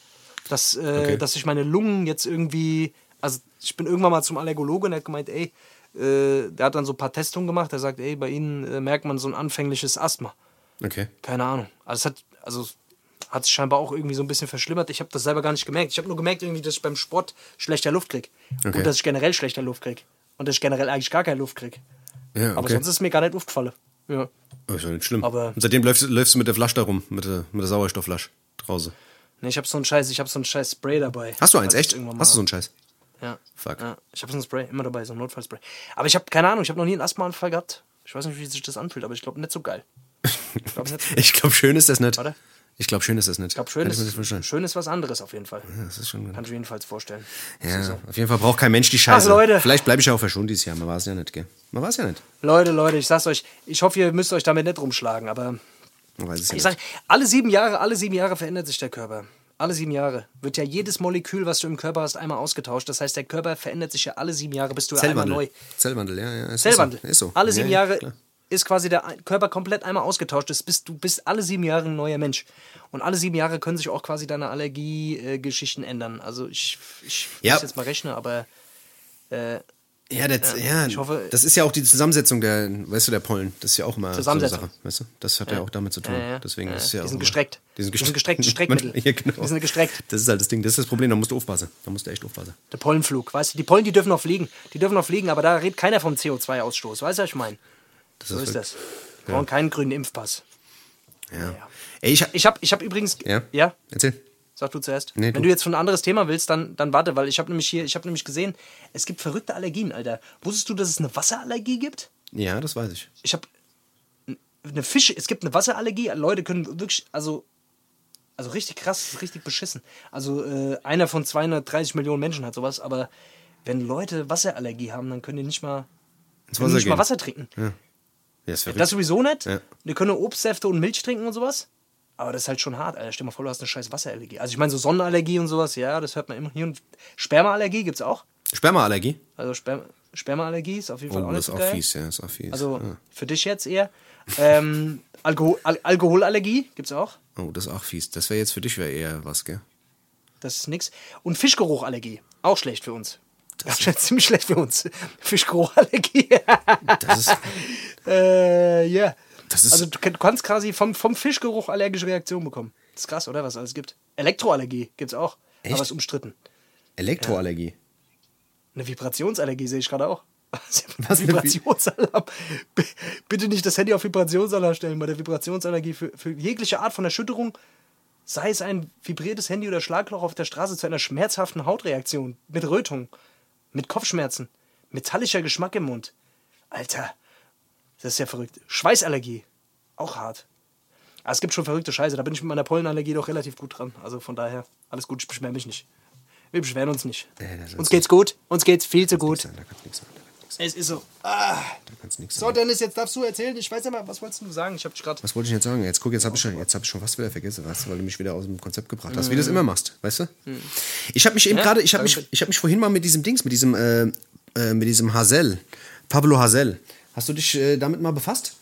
Dass, äh, Okay. dass ich meine Lungen jetzt irgendwie, also ich bin irgendwann mal zum Allergologe und er hat gemeint, ey, äh, der hat dann so ein paar Testungen gemacht, der sagt, ey, bei Ihnen äh, merkt man so ein anfängliches Asthma. Okay. Keine Ahnung. Also es hat, also hat sich scheinbar auch irgendwie so ein bisschen verschlimmert. Ich habe das selber gar nicht gemerkt. Ich habe nur gemerkt, irgendwie, dass ich beim Sport schlechter Luft krieg. Okay. Und dass ich generell schlechter Luft krieg. Und dass ich generell eigentlich gar keine Luft krieg. Ja, Aber okay. sonst ist mir gar nicht aufgefallen. Ja. Oh, ist ja nicht schlimm. Aber- und seitdem läufst, läufst du mit der Flasche da rum, mit der, mit der Sauerstoffflasche draußen. Nee, ich habe so einen Scheiß, ich habe so einen Scheiß Spray dabei. Hast du eins, echt? irgendwann mal Hast du so einen Scheiß? Ja. Fuck. Ja, ich habe so ein Spray immer dabei, so ein Notfallspray. Aber ich habe keine Ahnung, ich habe noch nie einen Asthmaanfall gehabt. Ich weiß nicht, wie sich das anfühlt, aber ich glaube nicht so geil. Ich glaube so. Ich glaube, schön ist das nicht. Warte. Ich glaube, schön ist das nicht. Ich glaube, schön, ist, schön ist was anderes auf jeden Fall. Ja, das ist schon Kann ich mir jedenfalls vorstellen. Ja, auf jeden Fall braucht kein Mensch die Scheiße. Ach, Leute. Vielleicht bleibe ich ja auch verschont dieses Jahr. Man war es ja nicht, gell? Man war es ja nicht. Leute, Leute, ich sag's euch, ich hoffe, ihr müsst euch damit nicht rumschlagen, aber Ja ich nicht. sag, alle sieben Jahre, alle sieben Jahre verändert sich der Körper. Alle sieben Jahre wird ja jedes Molekül, was du im Körper hast, einmal ausgetauscht. Das heißt, der Körper verändert sich ja alle sieben Jahre, bis du ja einmal neu. Zellwandel, ja, ja. Ist Zellwandel. So. Ist so. Alle Ja, sieben ja, Jahre klar. ist quasi der Körper komplett einmal ausgetauscht. Das bist, du bist alle sieben Jahre ein neuer Mensch. Und alle sieben Jahre können sich auch quasi deine Allergie-Geschichten ändern. Also ich, ich Ja. muss jetzt mal rechnen, aber äh, Ja, das, ja, ich hoffe- das ist ja auch die Zusammensetzung der, weißt du, der Pollen. Das ist ja auch mal Zusammensetzung. so eine Sache, weißt du? Das hat ja, auch damit zu tun. Ja, ja. Deswegen Ja, ist ja die sind immer- gestreckt. Die sind gestreckt. Streckmittel. ja, genau. Die sind gestreckt. Das ist halt das Ding. Das ist das Problem. Da musst du aufpassen. Da musst du echt aufpassen. Der Pollenflug, weißt du, die Pollen, die dürfen noch fliegen. Die dürfen noch fliegen, aber da redet keiner vom CO2-Ausstoß. Weißt du, was ich meine? So ist das. Wir brauchen keinen grünen Impfpass. Ja. Ey, ich, Ich habe ich hab übrigens. ja? Ja? Erzähl. Sag du zuerst. Nee, Wenn du. jetzt von ein anderes Thema willst, dann, dann warte, weil ich habe nämlich hier, ich habe nämlich gesehen, es gibt verrückte Allergien, Alter. Wusstest du, dass es eine Wasserallergie gibt? Ja, das weiß ich. Ich habe eine Fische, es gibt eine Wasserallergie. Leute können wirklich, also, also richtig krass, richtig beschissen. Also äh, einer von 230 Millionen Menschen hat sowas, aber wenn Leute Wasserallergie haben, dann können die nicht mal, Ins die nicht gehen. mal Wasser trinken. Ja, ist verrückt. Das sowieso nicht. Ja. Die können Obstsäfte und Milch trinken und sowas. Aber das ist halt schon hart, Alter. Stell dir mal vor, du hast eine scheiß Wasserallergie. Also ich meine, so Sonnenallergie und sowas, ja, das hört man immer hier. Und Spermaallergie gibt's auch. Spermaallergie? Also Sperm Spermaallergie ist auf jeden Fall Oh, auch nicht das ist auch geil. fies, ja, ist auch fies. Also ja. für dich jetzt eher. Ähm, Alkohol, Al Alkoholallergie gibt's auch. Oh, das ist auch fies. Das wäre jetzt für dich wär eher was, gell? Das ist nix. Und Fischgeruchallergie. Auch schlecht für uns. Das ist ziemlich schlecht für uns. Fischgeruchallergie. Das ist, äh, ja. Das ist- also du kann- du kannst quasi vom, vom Fischgeruch allergische Reaktionen bekommen. Das ist krass, oder? Was es alles gibt. Elektroallergie gibt's auch. Echt? Aber ist umstritten. Elektroallergie. Eine Vibrationsallergie sehe ich gerade auch. Was, Vibrationsalarm. Bitte nicht das Handy auf Vibrationsalarm stellen. Bei der Vibrationsallergie für, für jegliche Art von Erschütterung, sei es ein vibriertes Handy oder Schlagloch auf der Straße zu einer schmerzhaften Hautreaktion, mit Rötung, mit Kopfschmerzen, metallischer Geschmack im Mund. Alter, das ist ja verrückt. Schweißallergie, auch hart. Aber es gibt schon verrückte Scheiße. Da bin ich mit meiner Pollenallergie doch relativ gut dran. Also von daher, alles gut, ich beschwere mich nicht. Wir beschweren uns nicht. Ist uns so. geht's gut. Uns geht's viel zu gut. Da kannst nichts sagen. Da Es ist so. Ah. da kannst nichts So, sagen. Dennis, jetzt darfst du erzählen. Ich weiß ja mal, was wolltest du sagen? Ich hab dich gerade. Was wollte ich jetzt sagen? Jetzt guck, jetzt habe ich, schon- jetzt hab ich schon fast wieder vergessen, weißt du, weil du mich wieder aus dem Konzept gebracht hast, wie du das immer machst, weißt du? Ich habe mich eben Ja, gerade, ich habe mich, ich habe mich vorhin mal mit diesem Dings, mit diesem, äh, äh, mit diesem Hazel, Pablo Hazel. Hast du dich äh, damit mal befasst?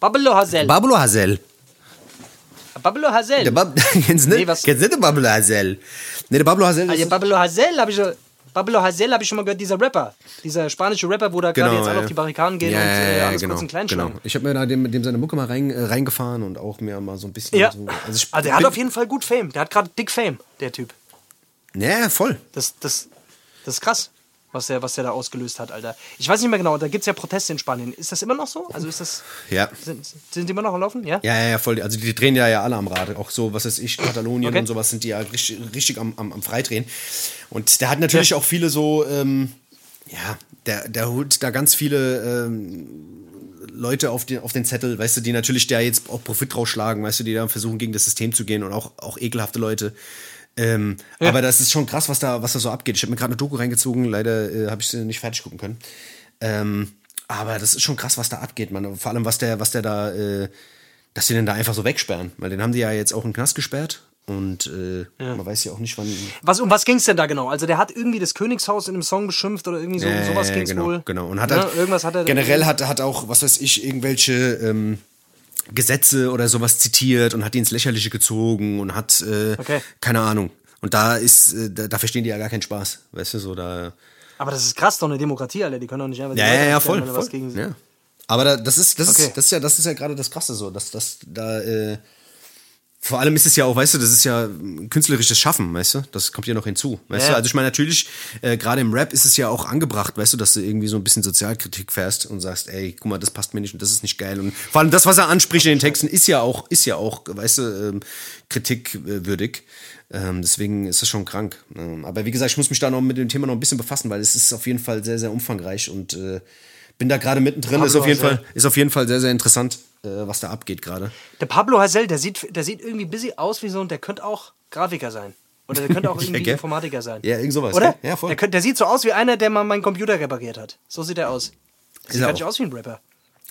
Babelo Hazel. Pablo Hazel. Babelo Hazel. Der Bab kennst du nicht? Nee, was- Kennst du nicht den Pablo Hazel? Nee, der Pablo Hazel Ah, ist, ja, Babelo Hazel habe ich schon. Pablo habe ich schon mal gehört, dieser Rapper, dieser spanische Rapper, wo da gerade Genau, jetzt alle ja. auf die Barrikaden gehen Ja, und ja, äh, ja, alles genau, kurz und klein genau. Ich habe mir da dem, dem seine Mucke mal rein, äh, reingefahren und auch mir mal so ein bisschen Ja, so. Also ich also der hat auf jeden Fall gut Fame. Der hat gerade dick Fame, der Typ. Ja, voll. Das, das, das ist krass, was der, was der da ausgelöst hat, Alter. Ich weiß nicht mehr genau, da gibt es ja Proteste in Spanien. Ist das immer noch so? Also ist das. Ja. Sind, sind die immer noch am Laufen? Ja? Ja, ja, ja, voll. Also die drehen ja, ja alle am Rad. Auch so, was weiß ich, Katalonien Okay. und sowas sind die ja richtig, richtig am, am, am Freidrehen. Und der hat natürlich auch viele so, ähm, ja, der, der holt da ganz viele ähm, Leute auf den, auf den Zettel, weißt du, die natürlich da jetzt auch Profit rausschlagen, weißt du, die da versuchen, gegen das System zu gehen und auch, auch ekelhafte Leute. Ähm, Aber das ist schon krass, was da, was da so abgeht. Ich habe mir gerade eine Doku reingezogen, leider äh, habe ich sie nicht fertig gucken können. Ähm, aber das ist schon krass, was da abgeht, man. Vor allem, was der, was der da, äh, dass sie den da einfach so wegsperren. Weil den haben die ja jetzt auch im Knast gesperrt. Und äh, man weiß ja auch nicht, wann. Was, um was ging es denn da genau? Also der hat irgendwie das Königshaus in einem Song beschimpft oder irgendwie so, Äh, sowas ging es genau, wohl. Genau. Und hat Ja, halt, irgendwas hat er generell hat, hat auch, was weiß ich, irgendwelche ähm, Gesetze oder sowas zitiert und hat die ins Lächerliche gezogen und hat, äh, Okay. keine Ahnung. Und da ist, äh, da, da verstehen die ja gar keinen Spaß. Weißt du, so da. Aber das ist krass, doch eine Demokratie, Alter. Die können doch nicht einfach Ja, ja, ja, voll. voll. Ja. Aber da, das ist, das Okay. ist, das ist ja, das ist ja gerade das Krasse so, dass, dass da, äh, vor allem ist es ja auch, weißt du, das ist ja künstlerisches Schaffen, weißt du? Das kommt ja noch hinzu, weißt Ja. du? Also ich meine, natürlich, äh, gerade im Rap ist es ja auch angebracht, weißt du, dass du irgendwie so ein bisschen Sozialkritik fährst und sagst, ey, guck mal, das passt mir nicht und das ist nicht geil. Und vor allem das, was er anspricht in den Texten, ist ja auch, ist ja auch, weißt du, ähm, kritikwürdig. Ähm, deswegen ist das schon krank. Ähm, aber wie gesagt, ich muss mich da noch mit dem Thema noch ein bisschen befassen, weil es ist auf jeden Fall sehr, sehr umfangreich und äh, bin da gerade mittendrin. Ist auf jeden. Fall, ist auf jeden Fall sehr, sehr interessant, äh, was da abgeht gerade. Der Pablo Hasél, der sieht, der sieht irgendwie busy aus wie so ein, der könnte auch Grafiker sein. Oder der könnte auch irgendwie gell? Informatiker sein. Ja, irgend sowas, Oder? Ja, voll. Der, könnte, der sieht so aus wie einer, der mal meinen Computer repariert hat. So sieht er aus. Sieht er gar auch. nicht aus wie ein Rapper.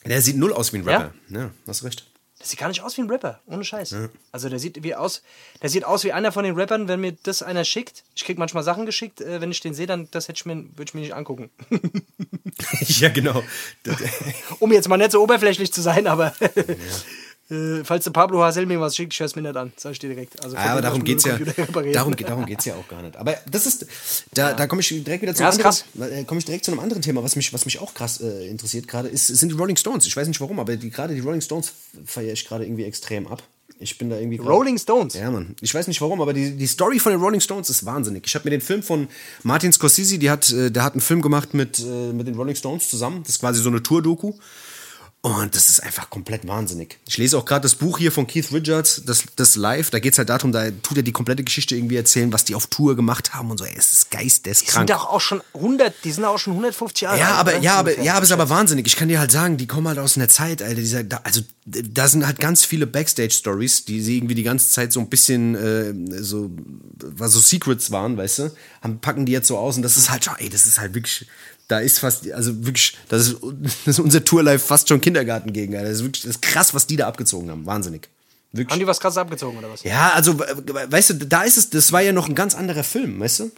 Der sieht null aus wie ein Ja? Rapper. Ja, hast recht. Der sieht gar nicht aus wie ein Rapper, ohne Scheiß. Also der sieht wie aus, der sieht aus wie einer von den Rappern, wenn mir das einer schickt. Ich krieg manchmal Sachen geschickt, äh, wenn ich den sehe, dann das hätte ich mir, würde ich mir nicht angucken. ja, genau. um jetzt mal nicht so oberflächlich zu sein, aber äh, falls der Pablo Hasél mir was schickt, es mir nicht an, sag ich dir direkt. Also Ja, aber darum geht's nur ja. Darum, darum geht's ja auch gar nicht. Aber das ist, da, da komme ich direkt wieder zu Ja, einem äh, komme ich direkt zu einem anderen Thema, was mich, was mich auch krass äh, interessiert gerade, ist, sind die Rolling Stones. Ich weiß nicht warum, aber die, gerade die Rolling Stones feiere ich gerade irgendwie extrem ab. Ich bin da irgendwie. grad- Rolling Stones? Ja, Mann. Ich weiß nicht warum, aber die, die Story von den Rolling Stones ist wahnsinnig. Ich habe mir den Film von Martin Scorsese, die hat, äh, der hat einen Film gemacht mit, mit den Rolling Stones zusammen. Das ist quasi so eine Tour-Doku. Und das ist einfach komplett wahnsinnig. Ich lese auch gerade das Buch hier von Keith Richards, das, das Live. Da geht es halt darum, da tut er die komplette Geschichte irgendwie erzählen, was die auf Tour gemacht haben und so. Ey, es ist Die geisteskrank. sind doch auch schon 100, die sind auch schon 150 Jahre Ja, alt, aber ja, aber ja, aber es ist aber wahnsinnig. Ich kann dir halt sagen, die kommen halt aus einer Zeit, Alter, dieser, da, also da sind halt ganz viele Backstage-Stories, die sie irgendwie die ganze Zeit so ein bisschen äh, so, was so Secrets waren, weißt du, haben, packen die jetzt so aus und das ist halt schon, ey, das ist halt wirklich, da ist fast, also wirklich, das ist, das ist unser Tourlife fast schon Kindergarten gegen. Das ist wirklich, das ist krass, was die da abgezogen haben, wahnsinnig. Wirklich. Haben die was krasses abgezogen oder was? Ja, also, we- weißt du, da ist es, das war ja noch ein ganz anderer Film, weißt du?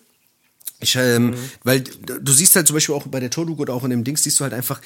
Ich, ähm, weil du siehst halt zum Beispiel auch bei der Tordoku oder auch in dem Dings, siehst du halt einfach,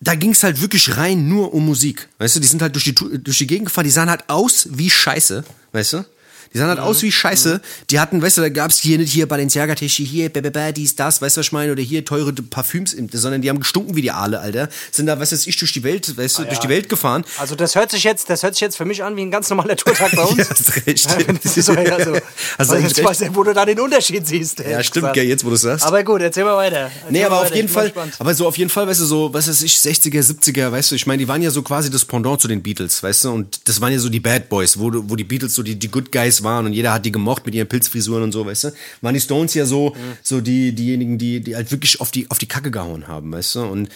da ging es halt wirklich rein nur um Musik. Weißt du, die sind halt durch die, durch die Gegend gefahren, die sahen halt aus wie Scheiße, weißt du? Die sahen halt aus wie Scheiße. Die hatten, weißt du, da gab's hier nicht hier Balenciaga Tischi, hier bäh, dies, das, weißt du, was ich meine? Oder hier teure Parfüms, sondern die haben gestunken wie die Aale, Alter. Sind da, was weiß ich, durch die Welt, weißt du, durch die Welt gefahren. Also das hört sich jetzt, das hört sich jetzt für mich an wie ein ganz normaler Tourtag bei uns. Ja, hast recht. Das ist so, ja, Also eigentlich jetzt recht. weiß wo du da den Unterschied siehst. Ja, stimmt, gell, jetzt wo du sagst. Aber gut, erzähl mal weiter. Erzähl Nee, aber auf weiter, jeden ich bin Fall, gespannt. aber so auf jeden Fall, weißt du, so, was weiß ich, 60er, 70er, weißt du, ich meine, die waren ja so quasi das Pendant zu den Beatles, weißt du, und das waren ja so die Bad Boys, wo, wo die Beatles so die, die Good Guys waren und jeder hat die gemocht mit ihren Pilzfrisuren und so, weißt du, waren die Stones ja so, so die, diejenigen, die, die halt wirklich auf die, auf die Kacke gehauen haben, weißt du, und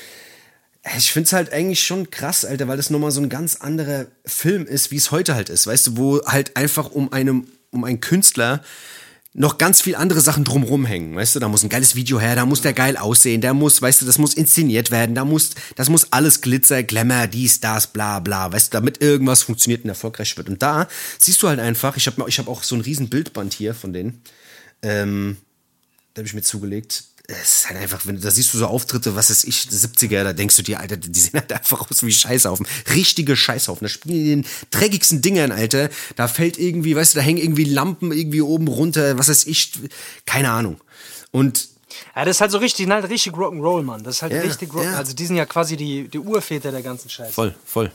ich find's halt eigentlich schon krass, Alter, weil das nochmal so ein ganz anderer Film ist, wie es heute halt ist, weißt du, wo halt einfach um einem, um einen Künstler noch ganz viel andere Sachen drumrum hängen, weißt du, da muss ein geiles Video her, da muss der geil aussehen, da muss, weißt du, das muss inszeniert werden, da muss, das muss alles Glitzer, Glamour, dies, das, bla, bla, weißt du, damit irgendwas funktioniert und erfolgreich wird. Und da siehst du halt einfach, ich habe ich hab auch so ein riesen Bildband hier von denen, ähm, da habe ich mir zugelegt. Es ist halt einfach, wenn da siehst du so Auftritte, was ist ich, 70er, da denkst du dir, Alter, die sehen halt einfach aus wie Scheißhaufen. Richtige Scheißhaufen. Da spielen die den dreckigsten Dingern, Alter. Da fällt irgendwie, weißt du, da hängen irgendwie Lampen irgendwie oben runter, was ist ich, keine Ahnung. Und Ja, das ist halt so richtig, halt richtig Rock'n'Roll, Mann. Das ist halt Ja, richtig Rock. ja. Also die sind ja quasi die, die Urväter der ganzen Scheiße. Voll, voll.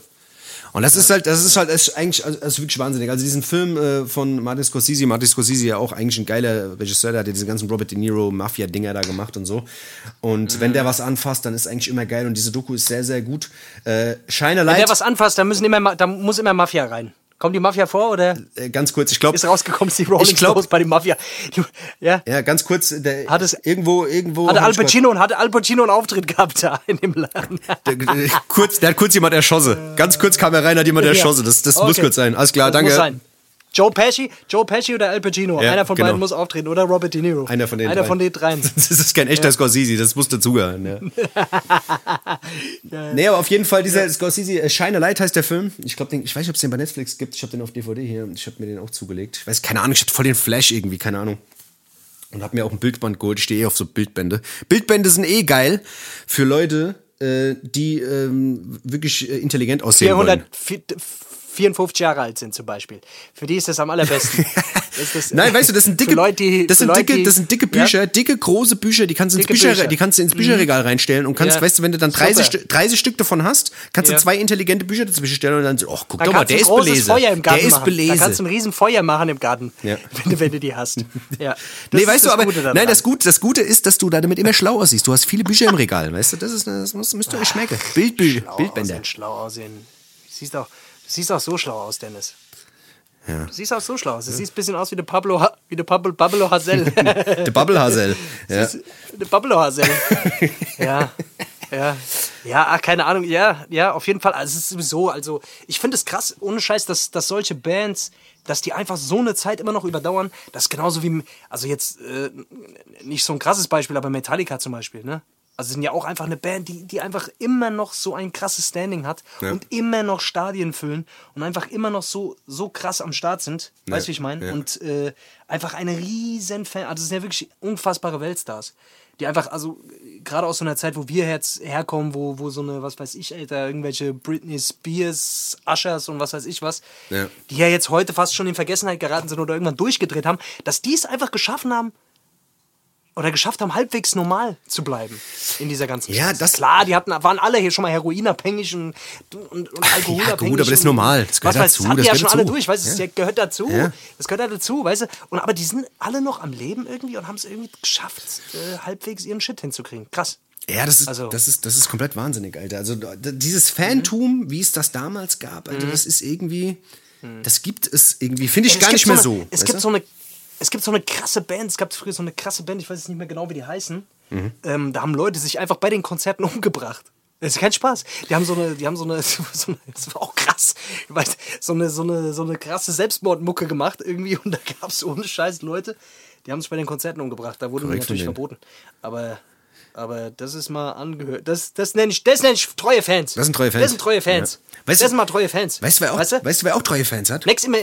Und das ist halt, das ist halt das ist eigentlich, also, das ist wirklich wahnsinnig. Also diesen Film äh, von Martin Scorsese, Martin Scorsese ja auch eigentlich ein geiler Regisseur, der hat ja diese ganzen Robert De Niro Mafia-Dinger da gemacht und so. Und wenn der was anfasst, dann ist eigentlich immer geil und diese Doku ist sehr, sehr gut. Äh, Shine Wenn der was anfasst, da, müssen immer, da muss immer Mafia rein. Kommt die Mafia vor oder äh, ganz kurz, ich glaube, ist rausgekommen, ist die Rolling glaub- Stones bei den Mafia? Ja. ja, ganz kurz, der, Hat es- irgendwo, irgendwo. Hatte Al Pacino und hatte Al Pacino einen Auftritt gehabt da in dem Laden. Der, der, kurz, der hat kurz jemand erschossen. Ganz kurz kam er rein, hat jemand erschossen. Das, das muss Okay. kurz sein. Alles klar, Das danke. Joe Pesci, Joe Pesci oder Al Pacino. Ja, Einer von genau. beiden muss auftreten. Oder Robert De Niro. Einer von den Einer drei. von den dreien. Das ist kein echter Scorsese, das muss dazugehören. Ja. nee, aber auf jeden Fall, dieser Scorsese, äh, Shine a Light heißt der Film. Ich glaube, ich weiß nicht, ob es den bei Netflix gibt. Ich habe den auf DVD hier ich habe mir den auch zugelegt. Ich weiß, keine Ahnung, ich hatte voll den Flash irgendwie, keine Ahnung. Und habe mir auch ein Bildband geholt. Ich stehe eh auf so Bildbände. Bildbände sind eh geil für Leute, äh, die ähm, wirklich äh, intelligent aussehen wollen. 454 Jahre alt sind zum Beispiel. Für die ist das am allerbesten. Das Nein, weißt du, das sind dicke, Leute, die, das sind Leute, dicke, das sind dicke Ja? Bücher, dicke große Bücher, die kannst du ins Bücher, Bücher. die kannst du ins Bücherregal reinstellen und kannst, Ja. weißt du, wenn du dann 30, Super. Stü- 30 Stück davon hast, kannst Ja. du zwei intelligente Bücher dazwischen stellen und dann so, ach, guck Dann doch mal, der ist großes belese. Feuer im Garten der ist machen. belese. Da kannst du ein riesen Feuer machen im Garten, Ja. wenn, du, wenn du die hast. Ja. Das nee, weißt du, aber nein, das Gute, das Gute ist, dass du damit immer schlau aussiehst. Du hast viele Bücher im Regal, weißt du? Das ist, das müsst ihr euch schmecken. Bildbücher, schlau Bildbänder. Aussehen, schlau aussehen. Siehst auch, siehst auch so schlau aus, Dennis. Ja. Du siehst auch so schlau aus. Du siehst ein bisschen aus wie der Pablo, wie der Pablo, Pablo Hazel. Der Bubblehazel. Ja. Der Pablo Hazel. ja. Ja, ja, ach, keine Ahnung, ja, ja, auf jeden Fall. Also es ist sowieso, also ich finde es krass, ohne Scheiß, dass, dass solche Bands, dass die einfach so eine Zeit immer noch überdauern. Das ist genauso wie, also jetzt äh, nicht so ein krasses Beispiel, aber Metallica zum Beispiel, ne? Also sind ja auch einfach eine Band, die, die einfach immer noch so ein krasses Standing hat Ja. und immer noch Stadien füllen und einfach immer noch so, so krass am Start sind. Weißt du, wie ich meine? ja. Und äh, einfach eine riesen Fan, also es sind ja wirklich unfassbare Weltstars. Die einfach, also gerade aus so einer Zeit, wo wir jetzt herkommen, wo, wo so eine, was weiß ich, Alter, irgendwelche Britney Spears, Ushers und was weiß ich was, Ja. die ja jetzt heute fast schon in Vergessenheit geraten sind oder irgendwann durchgedreht haben, dass die es einfach geschaffen haben, oder geschafft haben, halbwegs normal zu bleiben in dieser ganzen Ja, Scheiße. das- Klar, die hatten, waren alle hier schon mal heroinabhängig und, und, und alkoholabhängig. ja, gut, aber das ist und- normal. Das gehört was weiß, dazu, Das hatten das die ja gehört schon alle dazu. durch, weißt du, Ja. das gehört dazu. Ja. Das gehört halt dazu, weißt du. Und, aber die sind alle noch am Leben irgendwie und haben es irgendwie geschafft, äh, halbwegs ihren Shit hinzukriegen. Krass. Ja, das ist, Also- Mhm. das, ist, das ist komplett wahnsinnig, Alter. Also d- dieses Phantom, wie es das damals gab, Alter, das ist irgendwie, das gibt es irgendwie, finde ich Es gar gibt nicht mehr eine, so. Es weißt gibt du? so eine, es gibt so eine krasse Band. Es gab früher so eine krasse Band. Ich weiß jetzt nicht mehr genau, wie die heißen. Mhm. Ähm, da haben Leute sich einfach bei den Konzerten umgebracht. Das ist kein Spaß. Die haben so eine, die haben so eine, so eine das war auch krass, weißt, so eine, so eine, so eine krasse Selbstmordmucke gemacht irgendwie und da gab es ohne Scheiß Leute, die haben sich bei den Konzerten umgebracht. Da wurden die Korrekt von natürlich verboten. Aber, aber das ist mal angehört. Das, das nenne ich, das nenne ich treue Fans. Das sind treue Fans. Das sind treue Fans. Ja. Weißt das sind mal treue Fans. Weißt du, wer auch, Weißt du? weißt du, wer auch treue Fans hat? Next immer.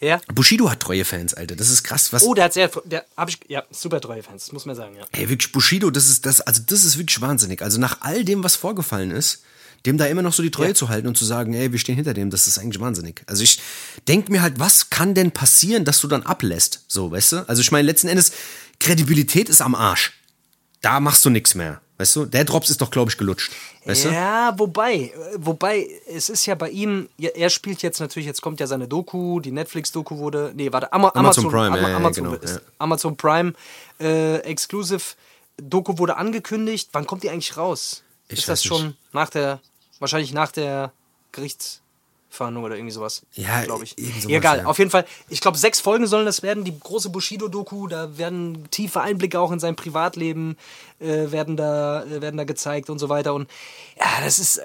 Ja. Bushido hat treue Fans, Alter. Das ist krass, was. Oh, der hat sehr, der habe ich, ja, super treue Fans, das muss man sagen, ja. Ey, wirklich, Bushido, das ist, das, also das ist wirklich wahnsinnig. Also nach all dem, was vorgefallen ist, dem da immer noch so die Treue Ja. zu halten und zu sagen, ey, wir stehen hinter dem, das ist eigentlich wahnsinnig. Also ich denke mir halt, was kann denn passieren, dass du dann ablässt? So, weißt du? Also ich meine, letzten Endes, Kredibilität ist am Arsch. Da machst du nichts mehr. Weißt du? Der Drops ist doch, glaube ich, gelutscht. Weißt du? Ja, wobei, äh, wobei, es ist ja bei ihm, ja, er spielt jetzt natürlich, jetzt kommt ja seine Doku, die Netflix-Doku wurde, nee, warte, Ama Amazon Amazon, Prime, Ama ja, ja, Amazon, genau, ist, ja. Amazon Prime äh, Exclusive Doku wurde angekündigt. Wann kommt die eigentlich raus? Ich ist das schon nicht. nach der, wahrscheinlich nach der Gerichtsverhandlung oder irgendwie sowas? Ja, glaube ich. sowas, Egal, ja. auf jeden Fall, ich glaube, sechs Folgen sollen das werden, die große Bushido-Doku, da werden tiefe Einblicke auch in sein Privatleben, äh, werden, da, äh, werden da gezeigt und so weiter. Und ja, das ist, äh,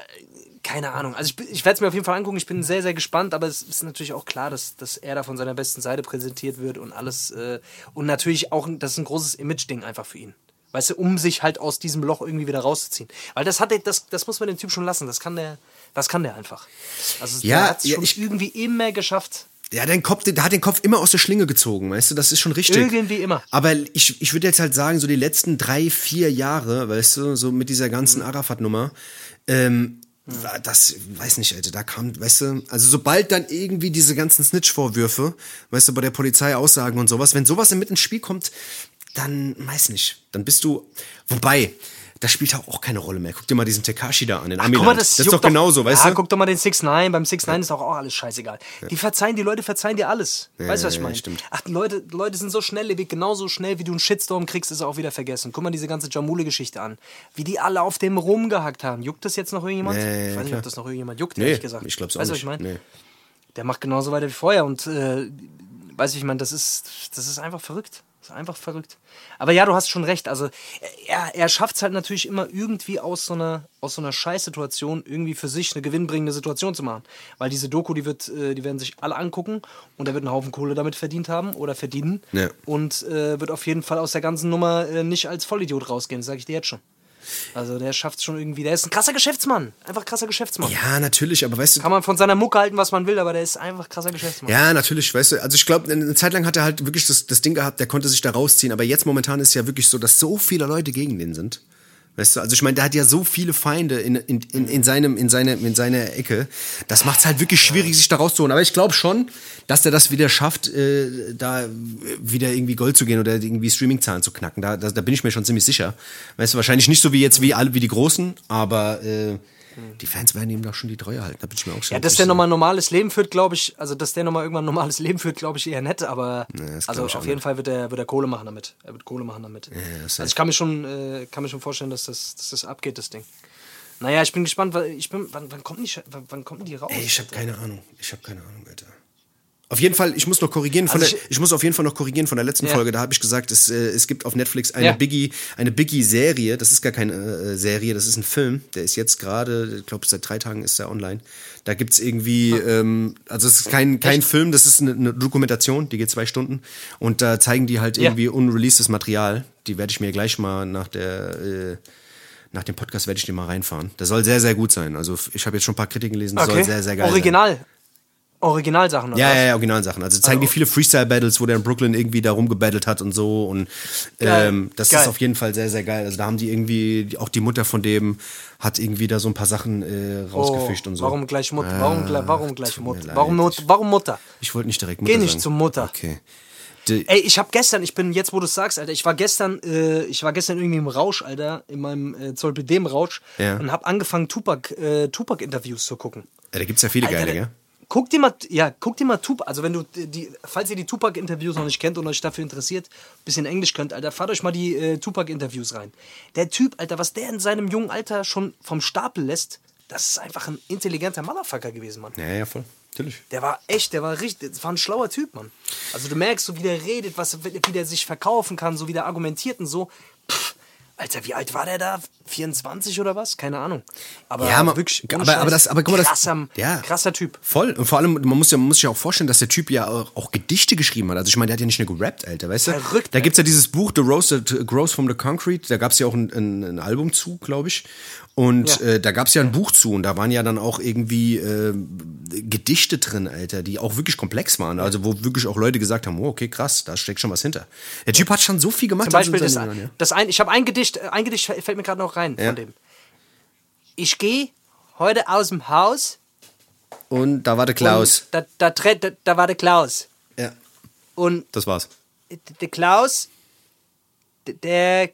keine Ahnung. Also ich, ich werde es mir auf jeden Fall angucken, ich bin sehr, sehr gespannt, aber es ist natürlich auch klar, dass, dass er da von seiner besten Seite präsentiert wird und alles. Äh, und natürlich auch, das ist ein großes Image-Ding einfach für ihn. Weißt du, um sich halt aus diesem Loch irgendwie wieder rauszuziehen. Weil das hat er, das, das muss man dem Typ schon lassen. Das kann der, das kann der einfach. Also Ja, der hat es ja, schon ich- irgendwie immer geschafft, der hat den Kopf, der hat den Kopf immer aus der Schlinge gezogen, weißt du, das ist schon richtig. Irgendwie immer. Aber ich, ich würde jetzt halt sagen, so die letzten drei, vier Jahre, weißt du, so mit dieser ganzen Mhm. Arafat-Nummer, ähm, war das, weiß nicht, Alter, da kam, weißt du, also sobald dann irgendwie diese ganzen Snitch-Vorwürfe, weißt du, bei der Polizei Aussagen und sowas, wenn sowas mit ins Spiel kommt, dann, weiß nicht, dann bist du, wobei, das spielt auch keine Rolle mehr. Guck dir mal diesen Tekashi da an, den Amiland. Guck mal, das, das ist doch genauso, weißt ja, du? guck doch mal den 6 9 Beim 6 9 ist auch, auch alles scheißegal. Die verzeihen, die Leute verzeihen dir alles. weißt du, was ich ja, meine? stimmt. Ach, Leute, Leute sind so schnelllebig, genauso schnell, wie du einen Shitstorm kriegst, ist er auch wieder vergessen. Guck mal diese ganze Jamule-Geschichte an. Wie die alle auf dem rumgehackt haben. Juckt das jetzt noch irgendjemand? Nee, ich weiß nicht, ob das noch irgendjemand juckt, Nee, ehrlich gesagt. ich glaub's auch weißt du, was ich meine? Nee. Der macht genauso weiter wie vorher und äh, weiß ich, ich meine, das ist, das ist einfach verrückt. Das ist einfach verrückt. Aber ja, du hast schon recht. Also er, er schafft es halt natürlich immer irgendwie aus so einer, aus so einer Scheißsituation irgendwie für sich eine gewinnbringende Situation zu machen. Weil diese Doku, die wird, äh, die werden sich alle angucken und er wird einen Haufen Kohle damit verdient haben oder verdienen. Ja. Und äh, wird auf jeden Fall aus der ganzen Nummer äh, nicht als Vollidiot rausgehen, sage ich dir jetzt schon. Also der schafft es schon irgendwie. Der ist ein krasser Geschäftsmann. Einfach krasser Geschäftsmann. Ja, natürlich, aber weißt du, Kann man von seiner Mucke halten, was man will, aber der ist einfach krasser Geschäftsmann. Ja, natürlich, weißt du, also ich glaube, eine Zeit lang hat er halt wirklich das, das Ding gehabt, der konnte sich da rausziehen, aber jetzt momentan ist ja wirklich so, dass so viele Leute gegen den sind. Weißt du, also ich meine, der hat ja so viele Feinde in, in, in, in, seinem, in, seine, in seiner Ecke. Das macht es halt wirklich schwierig, sich da rauszuholen. Aber ich glaube schon, dass der das wieder schafft, äh, da wieder irgendwie Gold zu gehen oder irgendwie Streaming-Zahlen zu knacken. Da, da, da bin ich mir schon ziemlich sicher. Weißt du, wahrscheinlich nicht so wie jetzt wie alle wie die Großen, aber äh, die Fans werden ihm doch schon die Treue halten. Da bin ich mir auch schon Ja, dass der nochmal ein normales Leben führt, glaube ich, also dass der nochmal irgendwann ein normales Leben führt, glaube ich eher nett, aber das also auf jeden Fall wird er, wird er Kohle machen damit. Er wird Kohle machen damit. das also ich kann mir schon, äh, kann mir schon vorstellen, dass das, dass das abgeht, das Ding. Naja, ich bin gespannt, weil ich bin, wann, wann, kommt die, wann, wann kommt die raus? Ey, ich habe keine Ahnung. Ich habe keine Ahnung, Alter. Auf jeden Fall, ich muss noch korrigieren von Also der, ich- ich muss auf jeden Fall noch korrigieren von der letzten Ja. Folge. Da habe ich gesagt, es, äh, es gibt auf Netflix eine Ja. Biggie, eine Biggie-Serie. Das ist gar keine äh, Serie, das ist ein Film. Der ist jetzt gerade, ich glaube, seit drei Tagen ist der online. Da gibt's irgendwie, ähm, also es ist kein, kein Film, das ist eine, eine Dokumentation, die geht zwei Stunden. Und da zeigen die halt Ja. irgendwie unreleasedes Material. Die werde ich mir gleich mal nach der äh, nach dem Podcast werde ich den mal reinfahren. Der soll sehr, sehr gut sein. Also ich habe jetzt schon ein paar Kritiken gelesen, das soll sehr, sehr geil sein. Original. Originalsachen, oder Ja, ja, ja, Originalsachen. Also zeigen die viele Freestyle-Battles, wo der in Brooklyn irgendwie da rumgebattelt hat und so. Und ähm, das Geil. ist auf jeden Fall sehr, sehr geil. Also da haben die irgendwie, auch die Mutter von dem hat irgendwie da so ein paar Sachen äh, rausgefischt oh, und so. Warum gleich Mutter? Warum, gle- warum gleich Mutter? Warum, warum Mutter? Ich wollte nicht direkt Mutter Geh nicht sagen. zum Mutter. Okay. Die, Ey, ich habe gestern, ich bin jetzt, wo du sagst, Alter, ich war gestern, äh, ich war gestern irgendwie im Rausch, Alter, in meinem äh, Zolpidem Rausch Ja. und habe angefangen Tupac, äh, Tupac Interviews zu gucken. ja, da gibt's ja viele Alter, geile, gell? Guck dir mal, ja, guck dir mal Tupac, also wenn du die, falls ihr die Tupac-Interviews noch nicht kennt und euch dafür interessiert, bisschen Englisch könnt, Alter, fahrt euch mal die äh, Tupac-Interviews rein. Der Typ, Alter, was der in seinem jungen Alter schon vom Stapel lässt, das ist einfach ein intelligenter Motherfucker gewesen, Mann. Ja, ja, voll. Natürlich. Der war echt, der war richtig, das war ein schlauer Typ, Mann. Also du merkst, so wie der redet, was, wie der sich verkaufen kann, so wie der argumentiert und so. Pff, Alter, wie alt war der da? 24 oder was? Keine Ahnung. Aber Ja, man- wirklich, aber- aber das- aber guck mal, das- krasser, ja. krasser Typ. Voll. Und vor allem, man muss, ja, man muss sich auch vorstellen, dass der Typ ja auch, auch Gedichte geschrieben hat. Also ich meine, der hat ja nicht nur gerappt, Alter, weißt du? Verrückt, Da gibt's ja dieses Buch, The Roast That Grows from the Concrete. Da gab's ja auch ein, ein, ein Album zu, glaube ich. Und Ja. äh, da gab's ja ein Buch zu. Und da waren ja dann auch irgendwie äh, Gedichte drin, Alter, die auch wirklich komplex waren. Also wo wirklich auch Leute gesagt haben, oh, okay, krass, da steckt schon was hinter. Der Typ hat schon so viel gemacht. Zum Beispiel das, das ein, ich habe ein Gedicht, äh, ein Gedicht fällt mir gerade noch rein Ja. von dem. Ich gehe heute aus dem Haus. Und da war der Klaus. Da, da, da, da war der Klaus. Ja, Und das war's. der Klaus, der,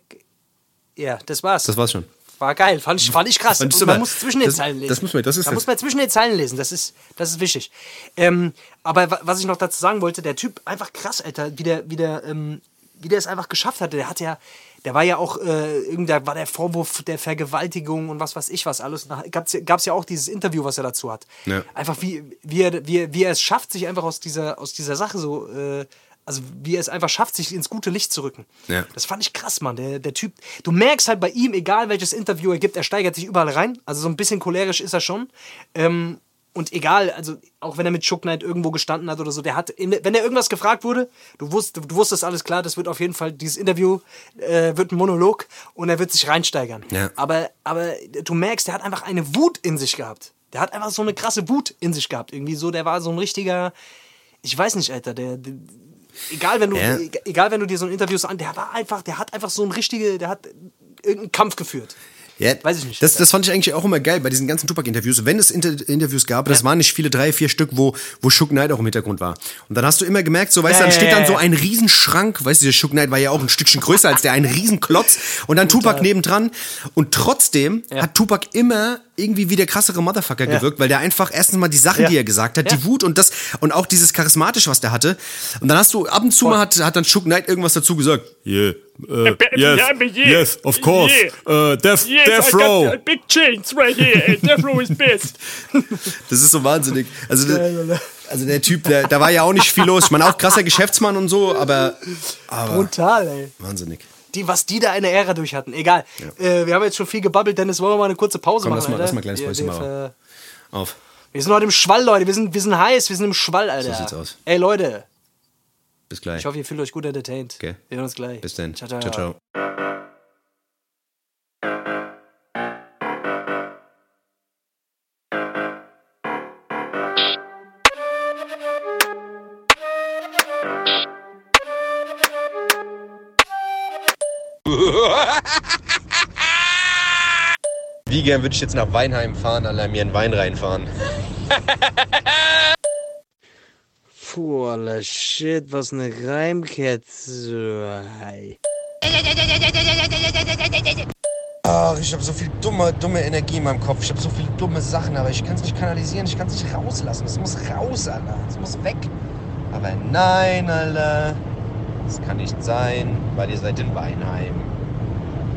ja, das war's. Das war's schon. War geil, fand ich, fand ich krass. Fand ich man muss zwischen den Das- Zeilen lesen. das muss man- das ist da das- muss man zwischen den Zeilen lesen, das ist, das ist wichtig. Ähm, aber wa- was ich noch dazu sagen wollte, der Typ, einfach krass, Alter, wie der, wie der, ähm, wie der es einfach geschafft hatte. Der hat ja, der war ja auch, äh, irgendwer war der Vorwurf der Vergewaltigung und was weiß ich was alles. Ja- gab's ja auch dieses Interview, was er dazu hat. Ja. Einfach wie, wie, er, wie, wie er es schafft, sich einfach aus dieser, aus dieser Sache so, äh, also wie er es einfach schafft, sich ins gute Licht zu rücken. Ja. Das fand ich krass, Mann. Der, der Typ, du merkst halt bei ihm, egal welches Interview er gibt, er steigert sich überall rein. Also so ein bisschen cholerisch ist er schon. Ähm, und egal, also auch wenn er mit Chuck Knight irgendwo gestanden hat oder so, der hat, wenn er irgendwas gefragt wurde, du, wusst, du wusstest alles klar, das wird auf jeden Fall, dieses Interview äh, wird ein Monolog und er wird sich reinsteigern. Ja. Aber, aber du merkst, der hat einfach eine Wut in sich gehabt. Der hat einfach so eine krasse Wut in sich gehabt. Irgendwie so, der war so ein richtiger, ich weiß nicht, Alter, der, der egal wenn du, Ja. egal wenn du dir so ein Interview so an, der war einfach, der hat einfach so ein richtige, der hat irgendeinen Kampf geführt. Ja, Weiß ich nicht. Das, das fand ich eigentlich auch immer geil bei diesen ganzen Tupac-Interviews. Wenn es Inter Interviews gab, das waren nicht viele, drei, vier Stück, wo, wo Shook Knight auch im Hintergrund war. Und dann hast du immer gemerkt, so, weißt du, Ja, dann steht dann so ein Riesenschrank, weißt du, der Shook Knight war ja auch ein Stückchen größer als der, ein Riesenklotz und dann Tupac nebendran. Und trotzdem hat Tupac immer irgendwie wie der krassere Motherfucker gewirkt, weil der einfach erstens mal die Sachen, die er gesagt hat, die Wut und das, und auch dieses Charismatische, was der hatte. Und dann hast du ab und zu mal hat, hat dann Shook Knight irgendwas dazu gesagt. Yeah, uh, yes, yes, of course. Yeah. Uh, death, Yes, death I row. big chains right here. Death row is best. Das ist so wahnsinnig. Also, der, also der Typ, der, da war ja auch nicht viel los. Ich meine, auch krasser Geschäftsmann und so, aber, aber Brutal, ey. wahnsinnig. Die, was die da eine Ära durch hatten. Egal. Äh, wir haben jetzt schon viel gebabbelt, Dennis, wollen wir mal eine kurze Pause Komm, machen? lass mal- Alter? lass mal ein kleines Wir- Päuschen machen. Auf. Wir sind heute im Schwall, Leute. Wir sind, wir sind heiß, wir sind im Schwall, Alter. sieht's aus. Ey, Leute. Bis gleich. Ich hoffe, ihr fühlt euch gut entertained. Okay. Wir sehen uns gleich. Bis dann. Ciao, ciao. ciao. ciao. Wie gern würde ich jetzt nach Weinheim fahren, Alter, mir einen Wein reinfahren. Puh, Alter, shit, was eine Reimkette. Ach, ich habe so viel dumme, dumme Energie in meinem Kopf. Ich habe so viele dumme Sachen, aber ich kann es nicht kanalisieren. Ich kann es nicht rauslassen. Es muss raus, Alter. Es muss weg. Aber nein, Alter. Das kann nicht sein, weil ihr seid in Weinheim.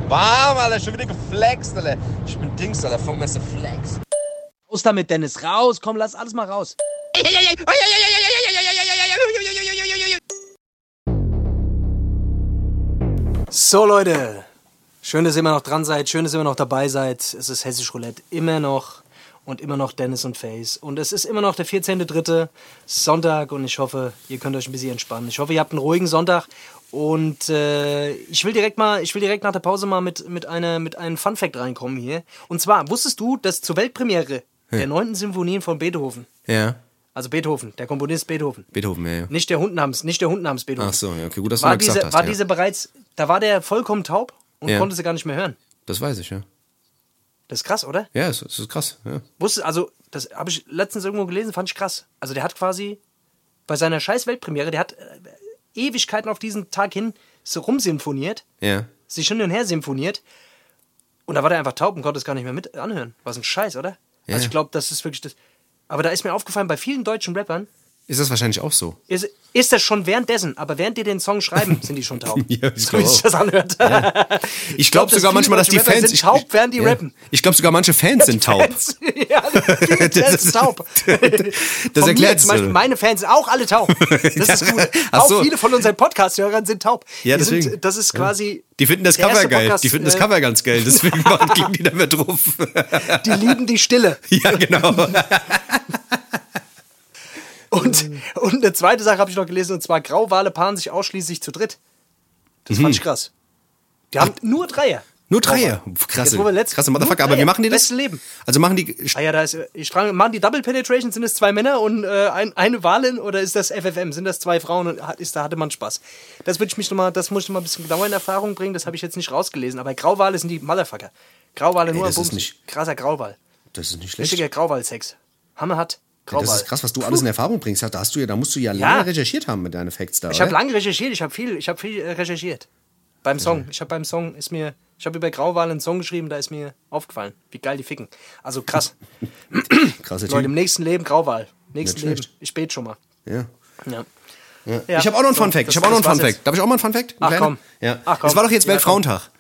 Warm, Alter. Schon wieder geflext, Alter. Ich bin Dings, Alter. Funkmesse Flex. Raus damit, Dennis, raus. Komm, lass alles mal raus. So, Leute. Schön, dass ihr immer noch dran seid. Schön, dass ihr immer noch dabei seid. Es ist Hessisch Roulette. Immer noch. Und immer noch Dennis und Face. Und es ist immer noch der 14.3. Sonntag. Und ich hoffe, ihr könnt euch ein bisschen entspannen. Ich hoffe, ihr habt einen ruhigen Sonntag. Und äh, ich will direkt mal, ich will direkt nach der Pause mal mit, mit, einer, mit einem Fun Fact reinkommen hier. Und zwar, wusstest du, dass zur Weltpremiere der 9. Sinfonien von Beethoven, Ja. Also Beethoven, der Komponist Beethoven, Beethoven, ja, ja. nicht der Hund namens, nicht der Hund namens Beethoven. Ach so, ja, okay, gut, dass du war gesagt diese, hast. war ja. diese bereits, da war der vollkommen taub und Ja. konnte sie gar nicht mehr hören. Das weiß ich, ja. Das ist krass, oder? Ja, das, das ist krass, ja. Wusste, also, das habe ich letztens irgendwo gelesen, fand ich krass. Also, der hat quasi bei seiner scheiß Weltpremiere, der hat äh, Ewigkeiten auf diesen Tag hin so rumsymphoniert, Ja. sich hin und her symphoniert. Und da war der einfach taub und konnte es gar nicht mehr mit anhören. Was ein Scheiß, oder? Ja. Also, ich glaube, das ist wirklich das. Aber da ist mir aufgefallen, bei vielen deutschen Rappern Ist das wahrscheinlich auch so? ist, ist das schon währenddessen, aber während die den Song schreiben, sind die schon taub. Ja, ich so glaub wie sich das anhört. Ich glaube dass sogar manchmal, dass die Rapper Fans. sind taub, während die ja. rappen. Ich glaube sogar manche Fans sind taub. Fans, ja, Fans ist- sind taub. Das erklärt zum Beispiel, meine Fans sind auch alle taub. Das ist gut. Auch so. viele von unseren Podcast-Hörern sind taub. Ja, Die deswegen. Sind, das ist quasi. Die finden das Cover geil. Podcast, die finden das äh, Cover ganz geil. Deswegen machen, klicken die da mehr drauf. Die lieben die Stille. ja, genau. Und, und eine zweite Sache habe ich noch gelesen, und zwar Grauwale paaren sich ausschließlich zu dritt. Das fand ich krass. Die haben nur Dreier. Mhm. Nur Dreier. Jetzt, Krasse, letzt- krasse Motherfucker. Aber wie machen die das? Beste Leben. Also machen die. Ah ja, da ist, ich frage, machen die Double Penetration, sind es zwei Männer und äh, ein, eine Walin oder ist das FFM? Sind das zwei Frauen und hat, ist, da hatte man Spaß? Das würde ich mich noch mal, das muss ich noch mal ein bisschen genauer in Erfahrung bringen, das habe ich jetzt nicht rausgelesen, aber Grauwale sind die Motherfucker. Grauwale nur das am ist nicht- Krasser Grauwal. Das ist nicht schlecht. Richtiger Grauwalsex. Hammer hat. Grauwal. Das ist krass, was du alles in Erfahrung bringst. Da, hast du ja, da musst du ja, Ja. lange recherchiert haben mit deinen Facts da. Ich habe lange recherchiert, ich habe viel, ich habe viel äh, recherchiert. Beim Song. Ich habe beim Song ist mir, ich habe über Grauwal einen Song geschrieben, da ist mir aufgefallen, wie geil die ficken. Also krass. Krasse Leute, im nächsten Leben Grauwal. Nächsten Leben. Ich bete schon mal. Ja. Ja. Ja. Ja. Ich habe auch noch einen So, Fun Fact. Ich habe auch noch einen Fun jetzt. Fact. Darf ich auch mal einen Fun Fact? Ach, komm. Ja. Ach, komm. Es war doch jetzt Ja, Weltfrauentag.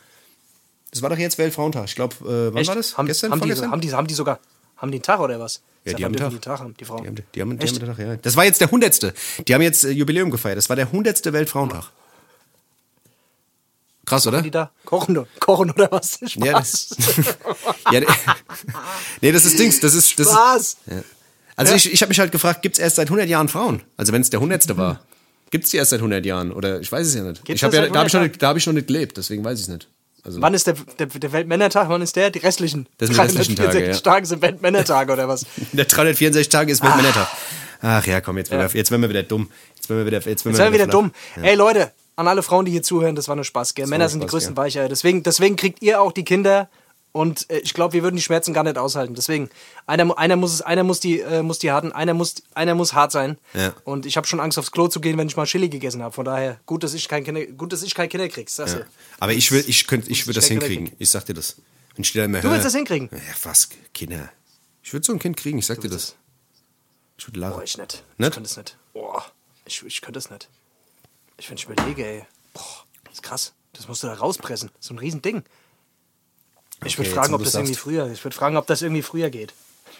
Es war doch jetzt Weltfrauentag. Ich glaube, äh, wann Echt? war das? Haben, Gestern? haben, die, haben, die, haben die sogar, haben die einen Tag oder was? Ja, die haben die Tag haben, die Frauen. Die haben, die, haben, die haben den Tag, ja. Das war jetzt der hundertste. Die haben jetzt äh, Jubiläum gefeiert. Das war der hundertste Weltfrauentag. Krass, oder? Die da kochen, kochen oder was? Spaß. Ja, das, ja, nee, das ist Dings. Das ist, das ist, Spaß. also ich, ich habe mich halt gefragt, gibt es erst seit 100 Jahren Frauen? Also wenn es der hundertste war. Gibt es die erst seit 100 Jahren? Oder ich weiß es ja nicht. Gibt's ich hab ja, da habe ich, noch 100 nicht- da hab ich noch nicht gelebt, deswegen weiß ich es nicht. Also, Wann ist der, der, der Weltmännertag? Wann ist der? Die restlichen. Das sind die restlichen Tage, 364 Tage sind Weltmännertage oder was? der 364 Tage ist Weltmännertag. Ach ja, komm, jetzt, werden wir- jetzt werden wir wieder dumm. Jetzt werden wir wieder, jetzt werden Jetzt wir wieder flach. dumm. Ey Leute, an alle Frauen, die hier zuhören, das war nur Spaß, gell? Männer sind die Spaß, größten gell? Weicher. Deswegen, deswegen kriegt ihr auch die Kinder. Und äh, ich glaube, wir würden die Schmerzen gar nicht aushalten. Deswegen, einer, einer, muss, es, einer muss, die, äh, muss die harten, einer muss, einer muss hart sein. Ja. Und ich habe schon Angst, aufs Klo zu gehen, wenn ich mal Chili gegessen habe. Von daher, gut, dass ich kein Kinder, gut, dass ich kein Kinder krieg. Ja. Aber ich will, ich könnte, ich würde das Ich hinkriegen. Ich sag dir das. Ich dir immer Du willst das hinkriegen? Ja, was, Kinder. Ich würde so ein Kind kriegen, ich sag dir das. Ich würde lachen. Boah, ich nicht. Ich Nicht? könnte es nicht. Boah, ich, ich könnte es nicht. Ich, wenn ich überlege, ey. Boah, das ist krass. Das musst du da rauspressen. So ein Riesending. Ich würde Okay, fragen, ob das irgendwie früher. Ich würde fragen, ob das irgendwie früher geht.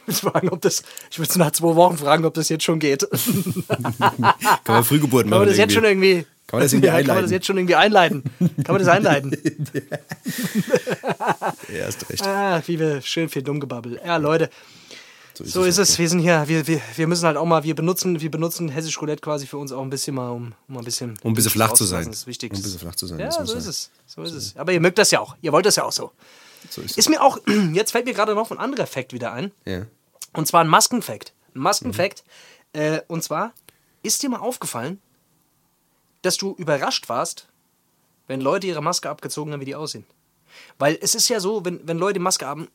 Ich würde fragen, ob das. Ich würde nach zwei Wochen fragen, ob das jetzt schon geht. Kann man Frühgeburt machen. Kann man das jetzt schon irgendwie. Kann man das irgendwie ja, Kann man einleiten? das jetzt schon irgendwie einleiten? Kann man das einleiten? Ja, hast recht. ah, wie wir schön viel Dummgebabbel. Ja, Leute. So ist es. Wir sind hier. Wir, wir, wir müssen halt auch mal. Wir benutzen, wir benutzen Hessisch Roulette quasi für uns auch ein bisschen mal, um, um ein bisschen. Um ein bisschen flach zu sein. Das ist wichtig. Um ein bisschen flach zu sein, Ja, so ist sein. es. So ist es. Aber ihr mögt das ja auch. Ihr wollt das ja auch so. So ist Ist mir auch. Jetzt fällt mir gerade noch ein anderer Fact wieder ein. Ja. Und zwar ein Maskenfact. Ein Maskenfact. Äh, und zwar, ist dir mal aufgefallen, dass du überrascht warst, wenn Leute ihre Maske abgezogen haben, wie die aussehen? Weil es ist ja so, wenn, wenn Leute Maske haben,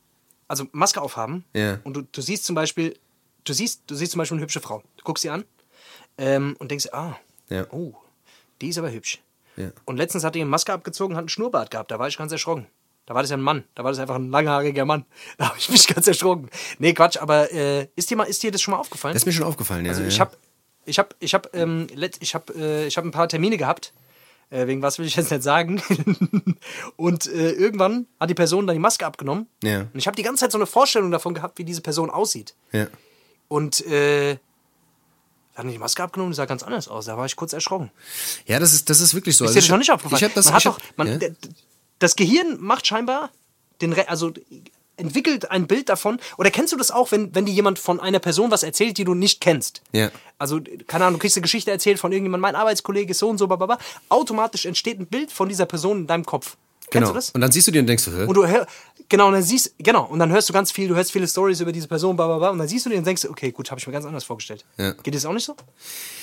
also Maske aufhaben, Ja. und du, du siehst zum Beispiel, du siehst, du siehst zum Beispiel eine hübsche Frau. Du guckst sie an ähm, und denkst, ah, Ja. oh, die ist aber hübsch. Ja. Und letztens hat die eine Maske abgezogen, hat einen Schnurrbart gehabt. Da war ich ganz erschrocken. Da war das ja ein Mann. Da war das einfach ein langhaariger Mann. Da habe ich mich ganz erschrocken. Nee, Quatsch, aber äh, ist, dir mal, ist dir das schon mal aufgefallen? Das ist mir schon aufgefallen, ja. also ja. ich habe ich hab, ich hab, ähm, ich hab, äh, ich hab ein paar Termine gehabt. Äh, wegen was will ich jetzt nicht sagen. und äh, irgendwann hat die Person dann die Maske abgenommen. Ja. Und ich habe die ganze Zeit so eine Vorstellung davon gehabt, wie diese Person aussieht. Ja. Und äh, dann hat die Maske abgenommen und sah ganz anders aus. Da war ich kurz erschrocken. ja, das ist, das ist wirklich so. Ist Also dir das ich- noch nicht aufgefallen? Ich hab das, man hat ich hab, doch, man, ja. Das Gehirn macht scheinbar den, Re also entwickelt ein Bild davon. Oder kennst du das auch, wenn, wenn dir jemand von einer Person was erzählt, die du nicht kennst? Ja. Also, keine Ahnung, du kriegst eine Geschichte erzählt von irgendjemandem, mein Arbeitskollege ist so und so, bababa. Automatisch entsteht ein Bild von dieser Person in deinem Kopf. Genau. Kennst du das? Und dann siehst du die und denkst hä? Und du hör, genau, und dann siehst, genau, und dann hörst du ganz viel, du hörst viele Stories über diese Person, bla, bla, bla, und dann siehst du die und denkst, okay, gut, habe ich mir ganz anders vorgestellt. Ja. Geht das auch nicht so?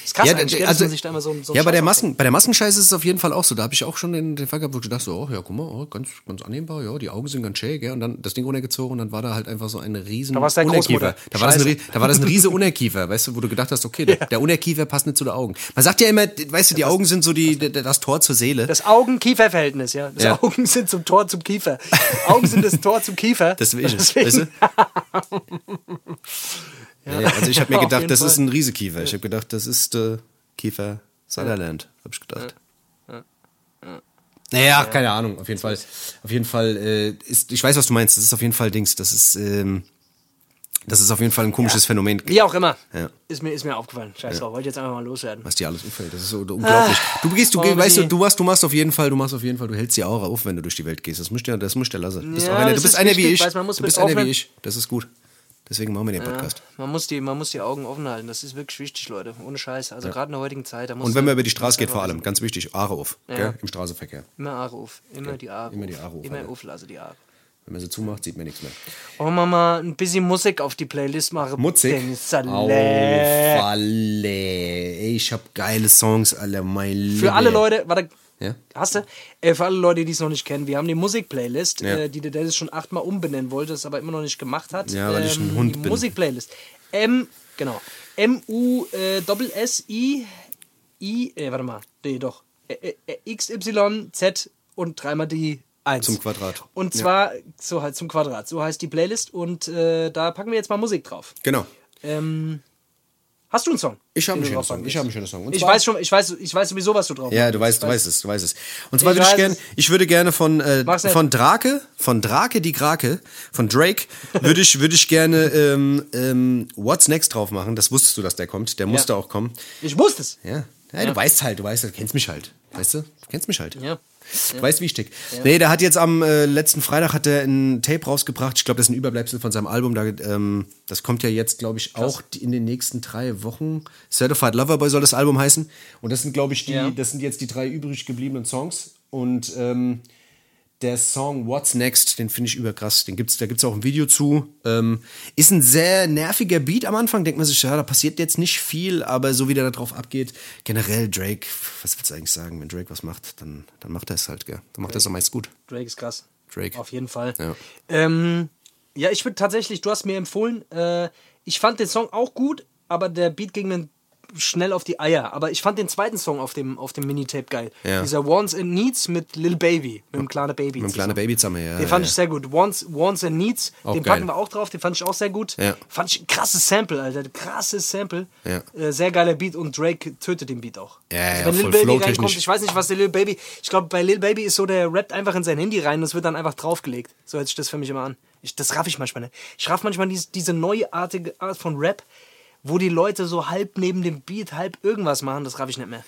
ist krass Ja, eigentlich, also, man sich da immer so, so ja bei, der Masken, bei der Maskenscheiße ist es auf jeden Fall auch so. Da habe ich auch schon den, den Fall gehabt, wo ich dachte, so, oh, ja, guck mal, oh, ganz, ganz annehmbar, ja, die Augen sind ganz schön, gell? Und dann das Ding runtergezogen und dann war da halt einfach so ein riesen Da. Großmutter. Da war, das ein, da war das ein riese Unterkiefer, weißt du, wo du gedacht hast, okay, der, der Unterkiefer passt nicht zu den Augen. Man sagt ja immer, weißt du, die Augen sind so die, d- d- das Tor zur Seele. Das Augen-Kiefer-Verhältnis, ja. Das Ja. Augen sind zum Tor zum Kiefer. Augen sind das Tor zum Kiefer. Das will ich es, weißt du? ja. ja, also ich habe mir gedacht, das ist Fall. ein Riesekiefer. Ich habe gedacht, das ist äh, Kiefer Sutherland, habe ich gedacht. Naja, keine Ahnung, auf jeden Fall. Auf jeden Fall äh, ist, ich weiß, was du meinst. Das ist auf jeden Fall Dings. Das ist, ähm, das ist auf jeden Fall ein komisches Phänomen, Wie auch immer. Ja. Ist, mir, ist mir aufgefallen. Scheiß drauf, wollte ich jetzt einfach mal loswerden. was dir alles auffällt. Das ist so unglaublich. Du gehst, du gehst, weißt du, du machst, du machst auf jeden Fall, du machst auf jeden Fall, du hältst die Aura auf, wenn du durch die Welt gehst. Das musst du, das musst du lassen. Du bist, Ja, einer, du bist ist einer wie ich. weißt du, bist einer wie ich. Das ist gut. Deswegen machen wir den Podcast. Man muss, die, man muss die Augen offen halten. Das ist wirklich wichtig, Leute. Ohne Scheiß. Also gerade in der heutigen Zeit. Und wenn man über die Straße geht, vor allem, ganz wichtig, Aare auf, im Straßenverkehr. Immer Aare auf. Immer die Aare. immer die auf. Aare auf, Immer Alter. auflassen, die Aare. Wenn man sie zumacht, sieht man nichts mehr. Wollen wir mal ein bisschen Musik auf die Playlist machen? Salä. Auf alle. Ich hab geile Songs, alle, mein Für alle Leute, warte, Ja? hast du? Äh, für alle Leute, die es noch nicht kennen, wir haben die Musik-Playlist, Ja. äh, die der Dennis schon achtmal umbenennen wollte, es aber immer noch nicht gemacht hat. Ja, weil ich ein Hund die bin. Musik-Playlist. M, genau. M-U-S-S-I, I, äh, warte mal, nee, doch. Ä- Ä- Ä- X, Y, Z und dreimal die 1. Zum Quadrat. Und zwar, so halt zum Quadrat, so heißt die Playlist und äh, da packen wir jetzt mal Musik drauf. Genau. Ähm, hast du einen Song? Ich habe einen schönen Song. Ich habe einen schönen Song. Und Ich weiß schon, ich weiß, ich weiß sowieso, was du drauf Ja, machst. du weißt, du weißt es, du weißt es. Und zwar Ich würde ich gerne, ich würde gerne von äh, von Drake, von Drake die Krake, von Drake würde ich würde ich gerne ähm, ähm, What's Next drauf machen. Das wusstest du, dass der kommt. Der musste auch kommen. Ich wusste es. Ja. ja, du weißt halt, du weißt, du kennst mich halt, weißt du, du kennst mich halt. Ja. Du weißt, wie ich tick. Nee, der hat jetzt am äh, letzten Freitag hat er ein Tape rausgebracht. Ich glaube, das ist ein Überbleibsel von seinem Album. Da, ähm, das kommt ja jetzt, glaube ich, auch die- in den nächsten drei Wochen. Certified Loverboy soll das Album heißen. Und das sind, glaube ich, die, Ja. das sind jetzt die drei übrig gebliebenen Songs. Und ähm, der Song What's Next, den finde ich überkrass. Den gibt's, da gibt es auch ein Video zu. Ähm, ist ein sehr nerviger Beat am Anfang. Denkt man sich, ja, da passiert jetzt nicht viel, aber so wie der da drauf abgeht, generell Drake, was willst du eigentlich sagen? Wenn Drake was macht, dann, dann macht er es halt, gell? Dann macht er es auch meist gut. Drake ist krass. Drake. Auf jeden Fall. Ja. Ähm, ja, ich würde tatsächlich, du hast mir empfohlen, äh, ich fand den Song auch gut, aber der Beat ging mir schnell auf die Eier. Aber ich fand den zweiten Song auf dem, auf dem Minitape geil. Ja. Dieser Wants and Needs mit Lil Baby, mit dem kleinen Baby. Mit dem kleinen Baby zusammen, ja. Den fand ja. ich sehr gut. Wants, Wants and Needs, Auch den geil. packen wir auch drauf, den fand ich auch sehr gut. Ja. Fand ich ein krasses Sample, Alter. Krasses Sample. Äh, sehr geiler Beat und Drake tötet den Beat auch. Ja, ja, wenn Lil Baby reinkommt, ich weiß nicht, was der Lil Baby. Ich glaube, bei Lil Baby ist so, der rappt einfach in sein Handy rein und es wird dann einfach draufgelegt. So hört sich das für mich immer an. Ich, das raff ich manchmal nicht. Ich raff manchmal dies, diese neuartige Art von Rap, wo die Leute so halb neben dem Beat, halb irgendwas machen, das raff ich nicht mehr.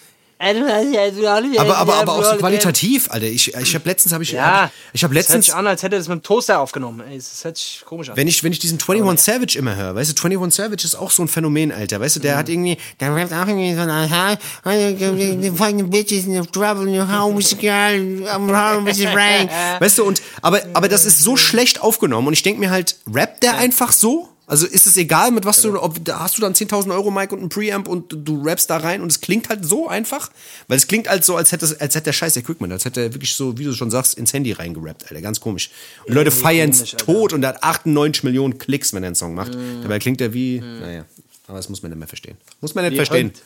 Aber, aber, aber auch so qualitativ, Alter. Ich, ich habe letztens, habe ich, Ja, ich habe Das hört letztens, sich an, als hätte er das mit dem Toaster aufgenommen. Ey, das hört sich komisch an. wenn ich, wenn ich diesen 21 Savage immer höre, weißt du, 21 Savage ist auch so ein Phänomen, Alter. Weißt du, der hat irgendwie, der rappt auch irgendwie so, aha, the fucking bitches in trouble in your house, girl, I'm home with the rain. Weißt du, und, aber, aber das ist so schlecht aufgenommen und ich denke mir halt, rappt der einfach so? Also ist es egal, mit was du, ob, da hast du dann 10.000 Euro Mic und ein Preamp und du rappst da rein und es klingt halt so einfach, weil es klingt halt so, als hätte, als hätte der scheiß Equipment, als hätte er wirklich so, wie du schon sagst, ins Handy reingerappt, Alter, ganz komisch. Und Leute feiern es tot und er hat 98 Millionen Klicks, wenn er einen Song macht. Dabei klingt er wie, naja, aber das muss man nicht mehr verstehen. Muss man nicht Wie verstehen. Hund.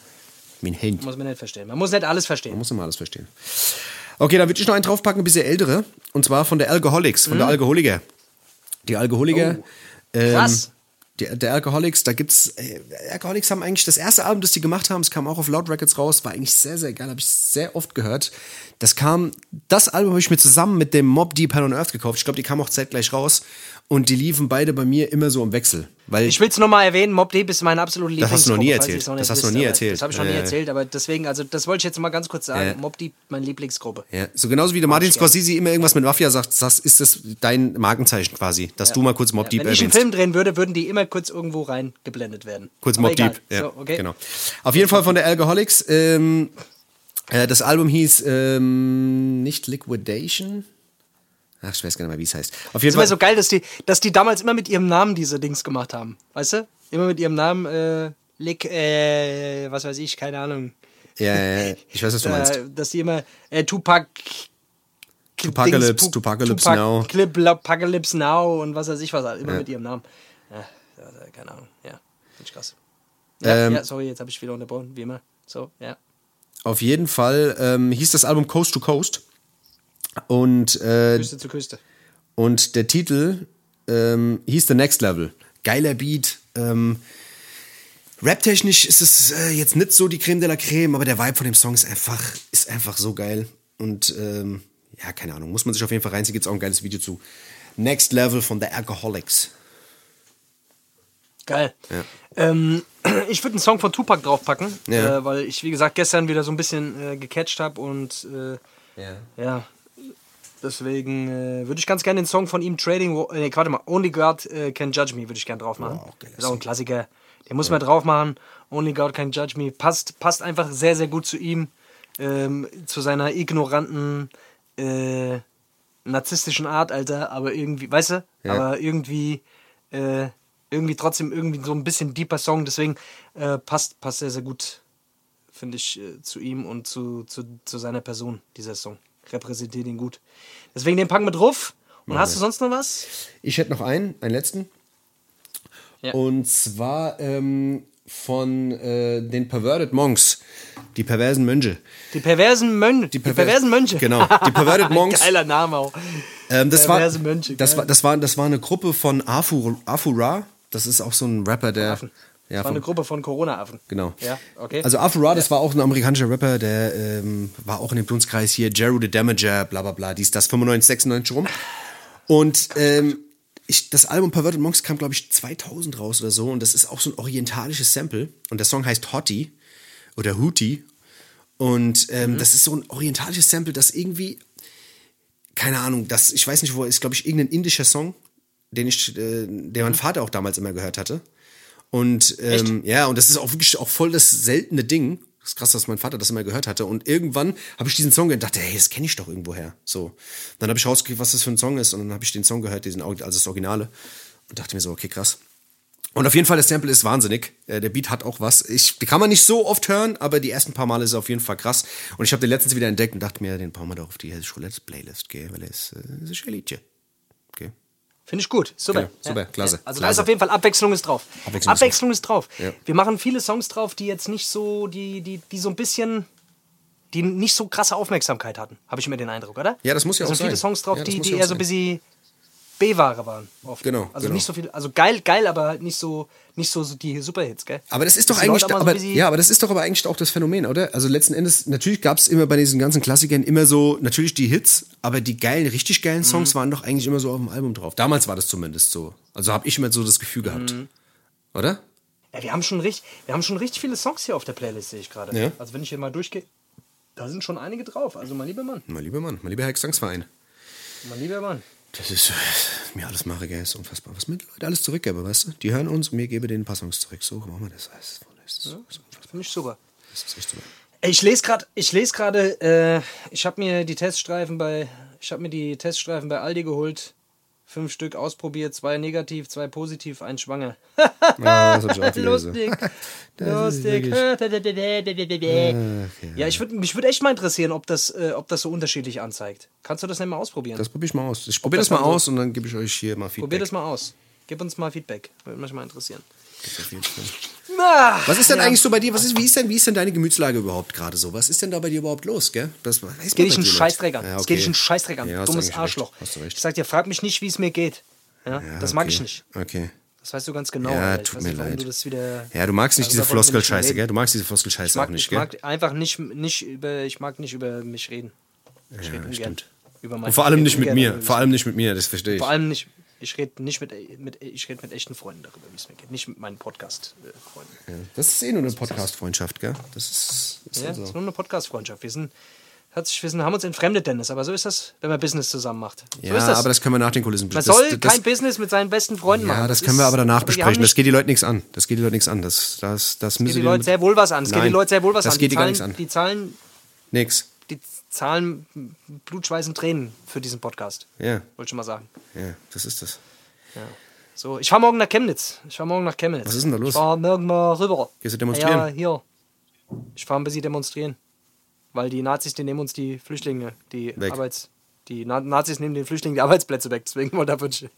Wie ein Hund. Muss man nicht verstehen. Man muss nicht alles verstehen. Man muss immer alles verstehen. Okay, dann würde ich noch einen draufpacken, ein bisschen ältere. Und zwar von der Alcoholics, von der Alkoholiker. Die Alkoholiker. ähm, Mhm. Oh. Krass. Die, der Alcoholics, da gibt's. Äh, Alcoholics haben eigentlich das erste Album, das die gemacht haben, es kam auch auf Loud Records raus, war eigentlich sehr, sehr geil, habe ich sehr oft gehört. Das kam, das Album habe ich mir zusammen mit dem Mob Deep Hell on Earth gekauft. Ich glaube, die kamen auch zeitgleich raus. Und die liefen beide bei mir immer so im Wechsel. Weil Ich will es nochmal erwähnen, Mob Deep ist meine absolute Das hast du noch nie erzählt. noch Das hast du noch nie erzählt. Das habe ich noch nie Ja, ja. erzählt, aber deswegen, also das wollte ich jetzt mal ganz kurz sagen. Ja. Mob Deep, meine Lieblingsgruppe. Ja, so genauso wie der Martin Scorsese immer irgendwas mit Mafia sagt, sagst, ist das dein Markenzeichen quasi, dass du mal kurz Mob Deep Wenn ich einen erwähnst. Film drehen würde, würden die immer kurz irgendwo reingeblendet werden. Kurz Aber Mob egal. Deep. Ja, So, okay. genau. Auf jeden Fall von der Alcoholics. Ähm, äh, das Album hieß ähm, nicht Liquidation. Ach, ich weiß gar nicht mehr, wie es heißt. Auf jeden Fall. so geil, dass die, dass die damals immer mit ihrem Namen diese Dings gemacht haben. Weißt du? Immer mit ihrem Namen, äh, Lick, äh, was weiß ich, keine Ahnung. ja, ja, ja, ich weiß, was du meinst. Dass die immer, äh, Tupac. Tupacalypse, Dings, Tupacalypse Tupac, Now. Clip, Apocalypse Now und was weiß ich was, immer mit ihrem Namen. Ja, ja, keine Ahnung, ja. Finde ich krass. Ja, Ähm, ja, sorry, jetzt habe ich wieder unterbrochen, wie immer. So, ja. Auf jeden Fall ähm, hieß das Album Coast to Coast. Und, äh, Küste zu Küste. und der Titel ähm, hieß The Next Level. Geiler Beat. Ähm, Rap-technisch ist es äh, jetzt nicht so die Creme de la Creme, aber der Vibe von dem Song ist einfach, ist einfach so geil. Und ähm, ja, keine Ahnung, muss man sich auf jeden Fall reinziehen. Gibt es auch ein geiles Video zu. Next Level von The Alcoholics. Geil. Ja. Ähm, ich würde einen Song von Tupac draufpacken, Ja. äh, weil ich, wie gesagt, gestern wieder so ein bisschen äh, gecatcht habe und äh, Ja. ja, deswegen äh, würde ich ganz gerne den Song von ihm Trading, äh, nee, warte mal, Only God äh, Can Judge Me würde ich gerne drauf machen. Auch geiler ist auch ein. Klassiker. Den muss man drauf machen. Only God Can Judge Me. Passt, passt einfach sehr, sehr gut zu ihm, ähm, zu seiner ignoranten, äh, narzisstischen Art, Alter, aber irgendwie, weißt du, Ja. aber irgendwie, äh, irgendwie trotzdem irgendwie so ein bisschen deeper Song, deswegen äh, passt, passt sehr, sehr gut, finde ich, äh, zu ihm und zu, zu, zu seiner Person, dieser Song. Repräsentiert ihn gut. Deswegen den packen wir drauf. Und hast du sonst noch was? Ich hätte noch einen, einen letzten. Ja. Und zwar ähm, von äh, den Perverted Monks. Die perversen Mönche. Die perversen Mönche. Die, perver- perversen Mönche. Genau, die Perverted Monks. Geiler Name auch. Ähm, das, war, Mönche, das, war, das, war, das war eine Gruppe von Afu, Afura. Das ist auch so ein Rapper, der. Affen. Ja, Das war eine Gruppe von Corona-Affen. genau. Ja, okay. Also Afura, das war auch ein amerikanischer Rapper, der ähm, war auch in dem Dunstkreis hier, Jeru the Damager, bla bla bla, dies, das 95, 96 rum. Und ähm, ich, das Album Perverted Monks kam, glaube ich, 2000 raus oder so. Und das ist auch so ein orientalisches Sample. Und der Song heißt Hottie oder Hootie. Und ähm, das ist so ein orientalisches Sample, das irgendwie, keine Ahnung, das, ich weiß nicht, wo ist, glaube ich, irgendein indischer Song, den ich, äh, der mein Vater auch damals immer gehört hatte. Und ähm, ja, und das ist auch wirklich auch voll das seltene Ding. Das ist krass, dass mein Vater das immer gehört hatte. Und irgendwann habe ich diesen Song gehört und dachte, hey, das kenne ich doch irgendwoher. So. Dann habe ich rausgekriegt, was das für ein Song ist. Und dann habe ich den Song gehört, diesen, also das Originale. Und dachte mir so, okay, krass. Und auf jeden Fall, das Sample ist wahnsinnig. Äh, Der Beat hat auch was. Ich, die kann man nicht so oft hören, aber die ersten paar Male ist er auf jeden Fall krass. Und ich habe den letztens wieder entdeckt und dachte mir, den bauen wir doch auf die Hessisch Roulette Playlist, gell? weil ist, äh, ist ein Liedchen. Finde ich gut. Super. Genau, super, klasse, Also da klasse. ist auf jeden Fall Abwechslung ist drauf. Abwechslung ist Abwechslung ist drauf. Ja. Wir machen viele Songs drauf, die jetzt nicht so, die, die, die so ein bisschen, die nicht so krasse Aufmerksamkeit hatten, habe ich mir den Eindruck, oder? Ja, das muss ja da auch sind viele sein. Songs drauf, Ja, das die, die ja eher so ein sein. bisschen B-Ware waren. Oft. Genau, Also genau. nicht so viel, also geil, geil, aber halt nicht so, nicht so, so die Superhits, gell? Aber das ist doch die eigentlich, so aber, bisschen- ja, aber das ist doch aber eigentlich auch das Phänomen, oder? Also letzten Endes, natürlich gab es immer bei diesen ganzen Klassikern immer so, natürlich die Hits, aber die geilen, richtig geilen Mhm. Songs waren doch eigentlich immer so auf dem Album drauf. Damals war das zumindest so. Also habe ich immer so das Gefühl gehabt. Mhm. Oder? Ja, wir haben schon richtig, wir haben schon richtig viele Songs hier auf der Playlist, sehe ich gerade. Ja. Also wenn ich hier mal durchgehe, da sind schon einige drauf. Also mein lieber Mann, Mein lieber Mann, mein lieber Herr Gesangsverein. mein lieber Mann. Das ist, mir alles mache, gell, ist unfassbar. Was mir die Leute alles zurückgebe, weißt du? Die hören uns und mir gebe denen Songs zurück. So machen wir das. Das ist, unfassbar. Finde ich super. Das ist echt super. Ich lese gerade, ich lese gerade, äh, ich habe mir die Teststreifen bei, ich habe mir die Teststreifen bei Aldi geholt. Fünf Stück ausprobiert, zwei negativ, zwei positiv, ein schwanger. Ja, das. Lustig. Lustig. Ja, ich würd, mich würde echt mal interessieren, ob das, äh, ob das so unterschiedlich anzeigt. Kannst du das nicht mal ausprobieren? Das probiere ich mal aus. Ich probiere das, das mal aus und dann gebe ich euch hier mal Feedback. Probier das mal aus. Gib uns mal Feedback. Würde mich mal interessieren. Ah, Was ist denn eigentlich so bei dir? Was ist, wie, ist denn, wie ist denn deine Gemütslage überhaupt gerade so? Was ist denn da bei dir überhaupt los, gell? Das weiß geht dich einen. Scheißdreck an. Ja, okay. geht dich einen Scheißdreck an. Ja, Dummes Arschloch. Du recht. Ich sag dir, frag mich nicht, wie es mir geht. Ja, Ja, das mag okay. ich nicht. Okay. Das weißt du ganz genau. Ja. Ich tut mir nicht, leid. Du Ja, du magst nicht Also diese ich Floskelscheiße, gell? Du magst diese ich Floskelscheiße mag, auch nicht, ich gell? mag einfach nicht, nicht über, ich mag nicht über mich reden. Ich rede ungern. stimmt. Über Und vor allem ich nicht mit mir. Vor allem nicht mit mir, das verstehe ich. Vor allem nicht. Ich rede nicht mit, mit, ich rede mit echten Freunden darüber, wie es mir geht. Nicht mit meinen Podcast-Freunden. Ja. Das ist eh nur eine Podcast-Freundschaft, gell? Das ist, ist Ja, das ist nur eine Podcast-Freundschaft. Wir sind, hat sich, wir sind, haben uns entfremdet, Dennis. Aber so ist das, wenn man Business zusammen macht. So Ja, das. aber das können wir nach den Kulissen man das, soll das, kein Business mit seinen besten Freunden machen. Ja, das können wir aber danach besprechen. Das geht die Leute nichts an. Das geht die Leute nichts an. Das, das, das müssen geht die Leute sehr wohl was an. Es geht die Nein, Leute sehr wohl was das an. geht die die gar nichts an. Die zahlen, Nix. Die zahlen Blut, Schweiß und Tränen für diesen Podcast. Ja, Wollte schon mal sagen. ja, das ist das. So, ich fahre morgen nach Chemnitz. Ich fahre morgen nach Chemnitz. Was ist denn da los? Ich fahre morgen mal rüber. Gehst du demonstrieren? Ja, hier. Ich fahre ein bisschen demonstrieren. Weil die Nazis, die nehmen uns die Flüchtlinge, die Weg. Arbeits... Die Na Nazis nehmen den Flüchtlingen die Arbeitsplätze weg. Deswegen wollte ich,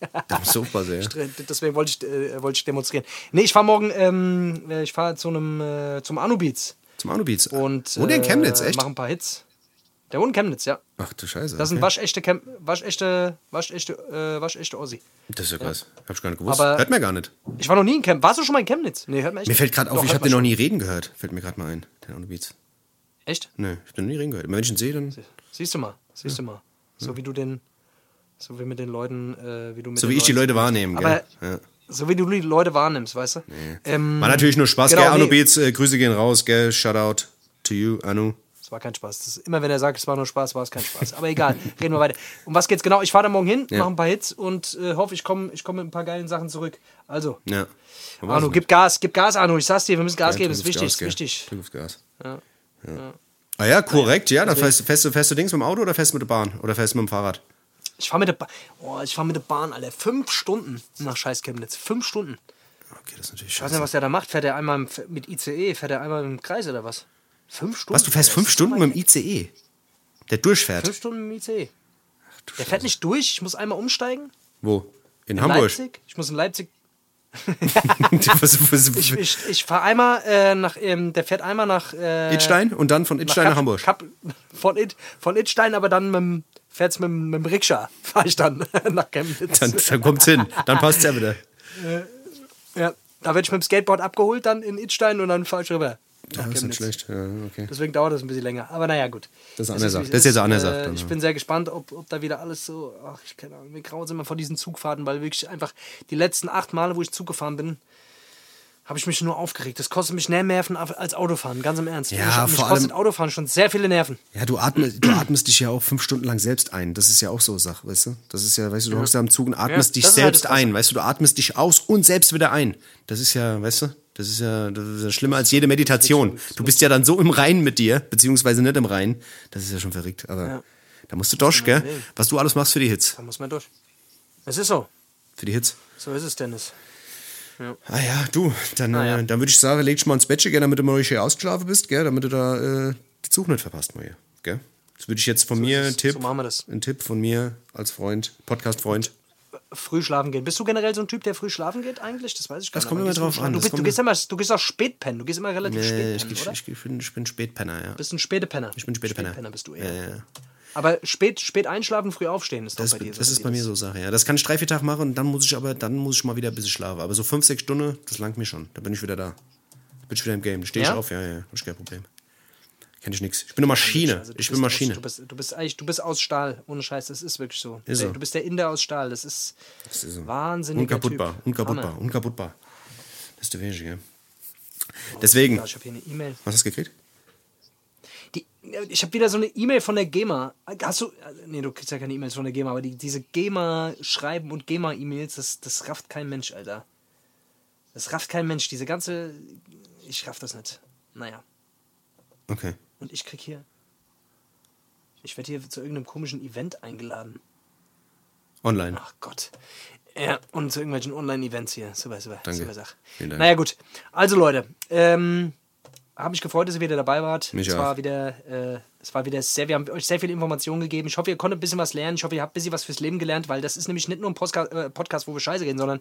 super sehr. deswegen wollte ich, äh, wollte ich demonstrieren. Nee, ich fahre morgen, ähm, äh, ich fahre zu einem, äh, zum Anubiz. Zum Anubiz. Und Wo denn in Chemnitz, äh, echt? Mach ein paar Hits. Der wohnt in Chemnitz, ja. Ach du Scheiße. Das sind okay. waschechte, Chem waschechte, waschechte, äh, waschechte Ossi. Das ist ja krass. Hab ich gar nicht gewusst. Aber- Hört mir gar nicht. Ich war noch nie in Chemnitz. Warst du schon mal in Chemnitz? Nee, hört mir echt Mir fällt gerade auf, Doch, ich habe den noch nie reden gehört. Fällt mir gerade mal ein. Den Anubiz. Echt? Nee, ich hab den noch nie reden gehört. Wenn ich ihn sehe, dann. Siehst du mal, siehst du mal. So wie du den, so wie mit den Leuten, äh, wie du mit So wie ich die Leute wahrnehmen, gell? Aber Ja. so wie du die Leute wahrnimmst, weißt du? Ähm, War natürlich nur Spaß, genau, gell? nee. Anubiz, äh, Grüße gehen raus, gell? Shoutout to you, Anu. War kein Spaß. Das ist, immer wenn er sagt, es war nur Spaß, war es kein Spaß. Aber egal, reden wir weiter. Um was geht's genau? Ich fahre da morgen hin, mache ein paar Hits und äh, hoffe, ich komme ich komm mit ein paar geilen Sachen zurück. Also, Ja. Arno, gib Gas, gib Gas, Arno. Ich sag's dir, wir müssen Gas Ja, geben, ist wichtig, Gas, ist wichtig. Gibst Gas. Ja. Ah ja, korrekt, ja. Dann fährst, fährst, du, fährst du Dings mit dem Auto oder fährst du mit der Bahn? Oder fährst du mit dem Fahrrad? Ich fahre mit der Bahn, oh, ich fahr mit der Bahn, Alter. Fünf Stunden nach Scheiß Chemnitz. Fünf Stunden. Okay, das ist natürlich Ich weiß scheiße. nicht, was der da macht. Fährt er einmal mit ICE? Fährt er einmal im Kreis oder was? Fünf Stunden? Was, du fährst fünf Stunden mit dem ICE? Der durchfährt? Fünf Stunden im ICE. Der fährt nicht durch. Ich muss einmal umsteigen. Wo? In, In Hamburg? Leipzig. Ich muss in Leipzig. was, was, Ich, ich, ich fahre einmal äh, nach. Ähm, der fährt einmal nach. Äh, Itstein und dann von Itstein nach, Kap- Hamburg. Kap, von, It, von Itstein, aber dann mit dem, fährt's mit, dem- mit dem Rikscha. Fahre ich dann nach Chemnitz. Dann, dann kommt's hin. Dann passt's ja wieder. ja, da werde ich mit dem Skateboard abgeholt, dann in Itstein und dann fahre ich rüber. Ja, nach ist nicht schlecht. Ja, okay. Deswegen dauert das ein bisschen länger. Aber naja, gut. Das ist eine Sache. es Das ist jetzt eine Sache Äh, ich ja. bin sehr gespannt, ob, ob da wieder alles so. Ach, ich keine Ahnung. Mir graut immer vor diesen Zugfahrten, weil wirklich einfach die letzten acht Male, wo ich Zug gefahren bin, habe ich mich nur aufgeregt. Das kostet mich mehr Nerven als Autofahren, ganz im Ernst. Ja, mich, mich vor kostet allem- Autofahren schon sehr viele Nerven. Ja, du atmest, du atmest dich ja auch fünf Stunden lang selbst ein. Das ist ja auch so Sache, weißt du? Das ist ja, weißt du, du hockst da am Zug und atmest Ja, dich das ist halt selbst das Krasse. ein. Weißt du, du atmest dich aus und selbst wieder ein. Das ist ja, weißt du? Das ist ja, das ist ja schlimmer als jede Meditation. Du bist ja dann so im Rein mit dir, beziehungsweise nicht im Rein. Das ist ja schon verrückt. Aber Ja. da musst du durch, gell? Was du alles machst für die Hits. Da muss man durch. Es ist so. Für die Hits. So ist es, Dennis. Ah ja, du, dann, Ah ja. äh, dann würde ich sagen, leg dich mal ins Bettchen, gell, damit du mal richtig ausgeschlafen bist, gell, damit du da äh, die Zug nicht verpasst, hier, gell. Das würde ich jetzt von mir, ein es. Tipp, So machen wir das. ein Tipp von mir als Freund, Podcast-Freund. Früh schlafen gehen. Bist du generell so ein Typ, der früh schlafen geht eigentlich? Das weiß ich gar Das nicht. kommt aber immer drauf du, an, Du, das bist, du, kommt- gehst immer, du gehst auch spät pennen. Du gehst immer relativ Nee, spät ich, pennen, ich, oder? ich, ich, bin, ich bin Spätpenner, ja. bist ein Spätepenner. Ich bin Spätepenner. Spätpenner bist du eher. Ja, ja. Aber spät, spät einschlafen, früh aufstehen ist doch Das, bei dir so. das ist bei mir so Sache, ja. Das kann ich drei, vier Tage machen und dann muss ich aber, dann muss ich mal wieder ein bisschen schlafen. Aber so fünf, sechs Stunden, das langt mir schon. Da bin ich wieder da. Da bin ich wieder im Game. Da stehe ich Ja? auf, ja, ja, hab ich kein Problem. Kenn ich nix. Ich bin eine Maschine. Also, ich bin Maschine. Aus, du, bist, du bist eigentlich, du bist aus Stahl. Ohne Scheiß, das ist wirklich so. Ist so. Du bist der Inder aus Stahl. Das ist, Das ist so. wahnsinnig. Unkaputtbar, typ. unkaputtbar, Hammer. unkaputtbar. Das ist der Wege, ja. Deswegen, Ja, Ich habe hier eine E-Mail. was hast du gekriegt? Die, ich habe wieder so eine E-Mail von der GEMA. Hast du. Nee, du kriegst ja keine E-Mails von der GEMA, aber die, diese GEMA-Schreiben und GEMA-E-Mails, das, das rafft kein Mensch, Alter. Das rafft kein Mensch. Diese ganze. Ich raff das nicht. Naja. Okay. Und ich krieg hier. Ich werde hier zu irgendeinem komischen Event eingeladen. Online. Ach Gott. Ja, und zu irgendwelchen Online-Events hier. Super, super. Danke. Super Sache. Vielen Dank. Naja, gut. Also, Leute, ähm, habe mich gefreut, dass ihr wieder dabei wart. Mich es war wieder, äh, es war wieder sehr, wir haben euch sehr viele Informationen gegeben. Ich hoffe, ihr konntet ein bisschen was lernen. Ich hoffe, ihr habt ein bisschen was fürs Leben gelernt, weil das ist nämlich nicht nur ein Postka äh, Podcast, wo wir scheiße reden, sondern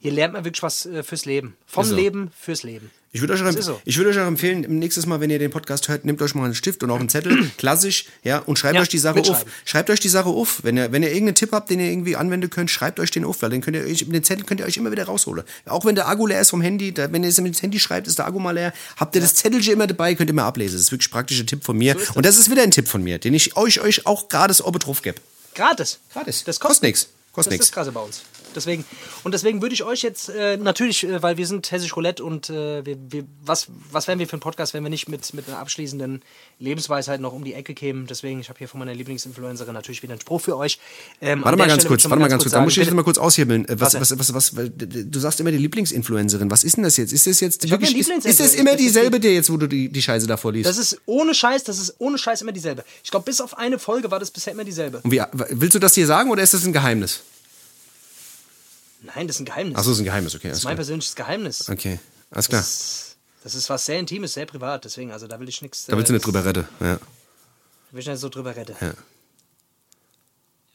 hier lernt man wirklich was äh, fürs Leben. Vom so. Leben fürs Leben. Ich würde euch, so. ich würde euch auch empfehlen, nächstes Mal, wenn ihr den Podcast hört, nehmt euch mal einen Stift und auch einen Zettel, klassisch, ja, und schreibt Ja, euch die Sache auf. Schreibt euch die Sache auf. Wenn ihr, wenn ihr irgendeinen Tipp habt, den ihr irgendwie anwenden könnt, schreibt euch den auf, weil den könnt ihr euch, den Zettel könnt ihr euch immer wieder rausholen. Auch wenn der Akku leer ist vom Handy, da, wenn ihr es mit dem Handy schreibt, ist der Akku mal leer, habt ihr das Zettelchen immer dabei, könnt ihr mal ablesen. Das ist wirklich ein praktischer Tipp von mir. und das ist wieder ein Tipp von mir, den ich euch, euch auch gerade so drauf gebe. Gratis. Gratis. Das Kostet kostet. Kostet das ist krasse bei uns. Deswegen, und deswegen würde ich euch jetzt äh, natürlich, äh, weil wir sind Hessisch Roulette und äh, wir, wir, was, was wären wir für ein Podcast, wenn wir nicht mit, mit einer abschließenden Lebensweisheit noch um die Ecke kämen. Deswegen, ich habe hier von meiner Lieblingsinfluencerin natürlich wieder einen Spruch für euch. Ähm, Warte mal der ganz Stelle kurz, warte mal ganz kurz. Da muss ich jetzt mal kurz aushebeln. Äh, Was, Was was, was, was, du sagst immer die Lieblingsinfluencerin. Was ist denn das jetzt? Ist das jetzt wirklich, ist, ist das Lieblingsinfluencerin. immer dieselbe, die jetzt, wo du die, die Scheiße da vorliest? Das ist ohne Scheiß, das ist ohne Scheiß immer dieselbe. Ich glaube, bis auf eine Folge war das bisher immer dieselbe. Und wie, willst du das dir sagen oder ist das ein Geheimnis? Nein, das ist ein Geheimnis. Achso, ist ein Geheimnis, okay. das ist mein klar. persönliches Geheimnis. Okay, alles klar. Das, das ist was sehr Intimes, sehr privat. Deswegen, also da will ich nichts. Da willst du nicht drüber retten. Ja. will ich nicht so drüber reden. Ja.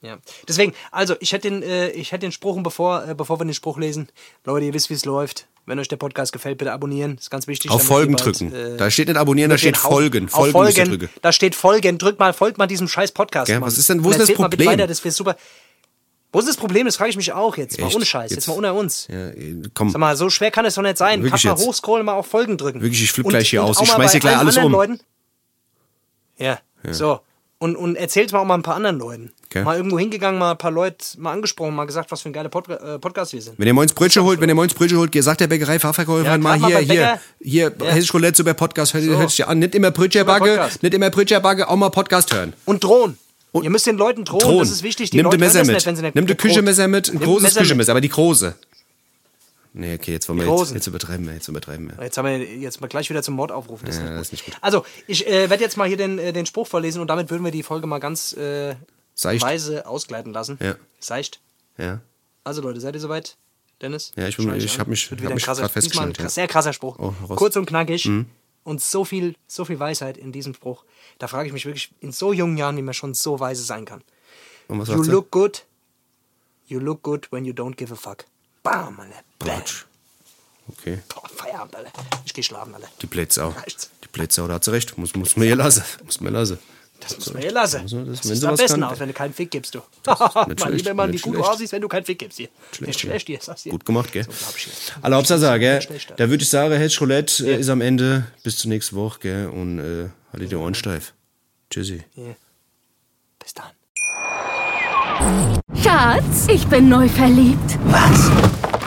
Ja. Deswegen, also ich hätte den, äh, ich hätte den Spruch, und bevor, äh, bevor wir den Spruch lesen, Leute, ihr wisst, wie es läuft. Wenn euch der Podcast gefällt, bitte abonnieren. Das ist ganz wichtig. Auf Folgen bald, drücken. äh, da steht nicht abonnieren, da steht Folgen. Auf Folgen, ihr Folgen. drücken. Da steht Folgen. Drückt mal, folgt mal diesem scheiß Podcast. Mann. was ist denn- wo ist das erzählt mal bitte Problem? Weiter, das wäre super. Wo ist das Problem? Das frage ich mich auch jetzt. Mal ohne Scheiß. Jetzt, Jetzt- mal unter uns. Ja, komm. Sag mal, so schwer kann es doch nicht sein. Wirklich Pack mal hochscrollen, mal auf Folgen drücken. Wirklich, ich flipp Und- gleich hier und aus. Ich mal schmeiß bei hier gleich alles um. Leuten. Ja. So. Und, und erzählt mal auch mal ein paar anderen Leuten. Okay. Mal irgendwo hingegangen, mal ein paar Leute mal angesprochen, mal gesagt, was für ein geiler Podca äh, Podcast wir sind. Wenn ihr morgens Brötchen holt, wenn ihr morgens Brötchen holt, sagt der Bäckerei Fachverkäuferin Ja, mal hier, hier, hier, Ja. Hessisch Roulette, super Podcast, hört, So. hört sich an. Nicht immer Brötchen backe, nicht immer Brötchen backe, auch mal Podcast hören. Und drohen. Ihr müsst den Leuten drohen, Thron. das ist wichtig. Die Nimm Leute Messer mit. Nicht, wenn sie nicht Nimm die. Küchenmesser mit, ein Nimm großes Messer mit. Küchenmesser, aber die große. Nee, okay, jetzt wollen wir jetzt, jetzt übertreiben wir, jetzt übertreiben wir. Jetzt haben wir jetzt mal gleich wieder zum Mord aufrufen. Das ist, Ja, nicht das gut. ist nicht gut. Also, ich äh, werde jetzt mal hier den, äh, den Spruch vorlesen und damit würden wir die Folge mal ganz äh, weise ausgleiten lassen. Ja. Seicht. Ja. Also Leute, seid ihr soweit? Dennis? Ja, ich bin- ich an. hab mich- hab mich diesmal ein festgestellt, ja. sehr krasser Spruch. Oh. Kurz und knackig. Und so viel, so viel Weisheit in diesem Spruch. Da frage ich mich wirklich in so jungen Jahren, wie man schon so weise sein kann. You look good. You look good when you don't give a fuck. Bam, Alter. Bam. Quatsch. Okay. Boah, Feierabend, Alter. Ich geh schlafen, Alter. Die Blitzau. Reicht's. Die Blitzau, da hat sie recht. Muss, muss man hier lassen. Muss man lassen. Das muss man hier lassen. Also, das- das wenn sieht sie am besten kann- aus, wenn du keinen Fick gibst, du. mein schlecht, lieber Mann, wie nicht gut du schlecht. aussiehst, wenn du keinen Fick gibst hier. Schlecht, Nicht ja. schlecht hier, sagst du. Gut gemacht, gell? So. Alle Hauptsache, gell? schlecht, Da würde ich sagen, Hedge Roulette äh, ist am Ende. Bis zur nächsten Woche, gell? Und äh, haltet die Ohren steif. Tschüssi. Hier. Bis dann. Schatz, ich bin neu verliebt. Was?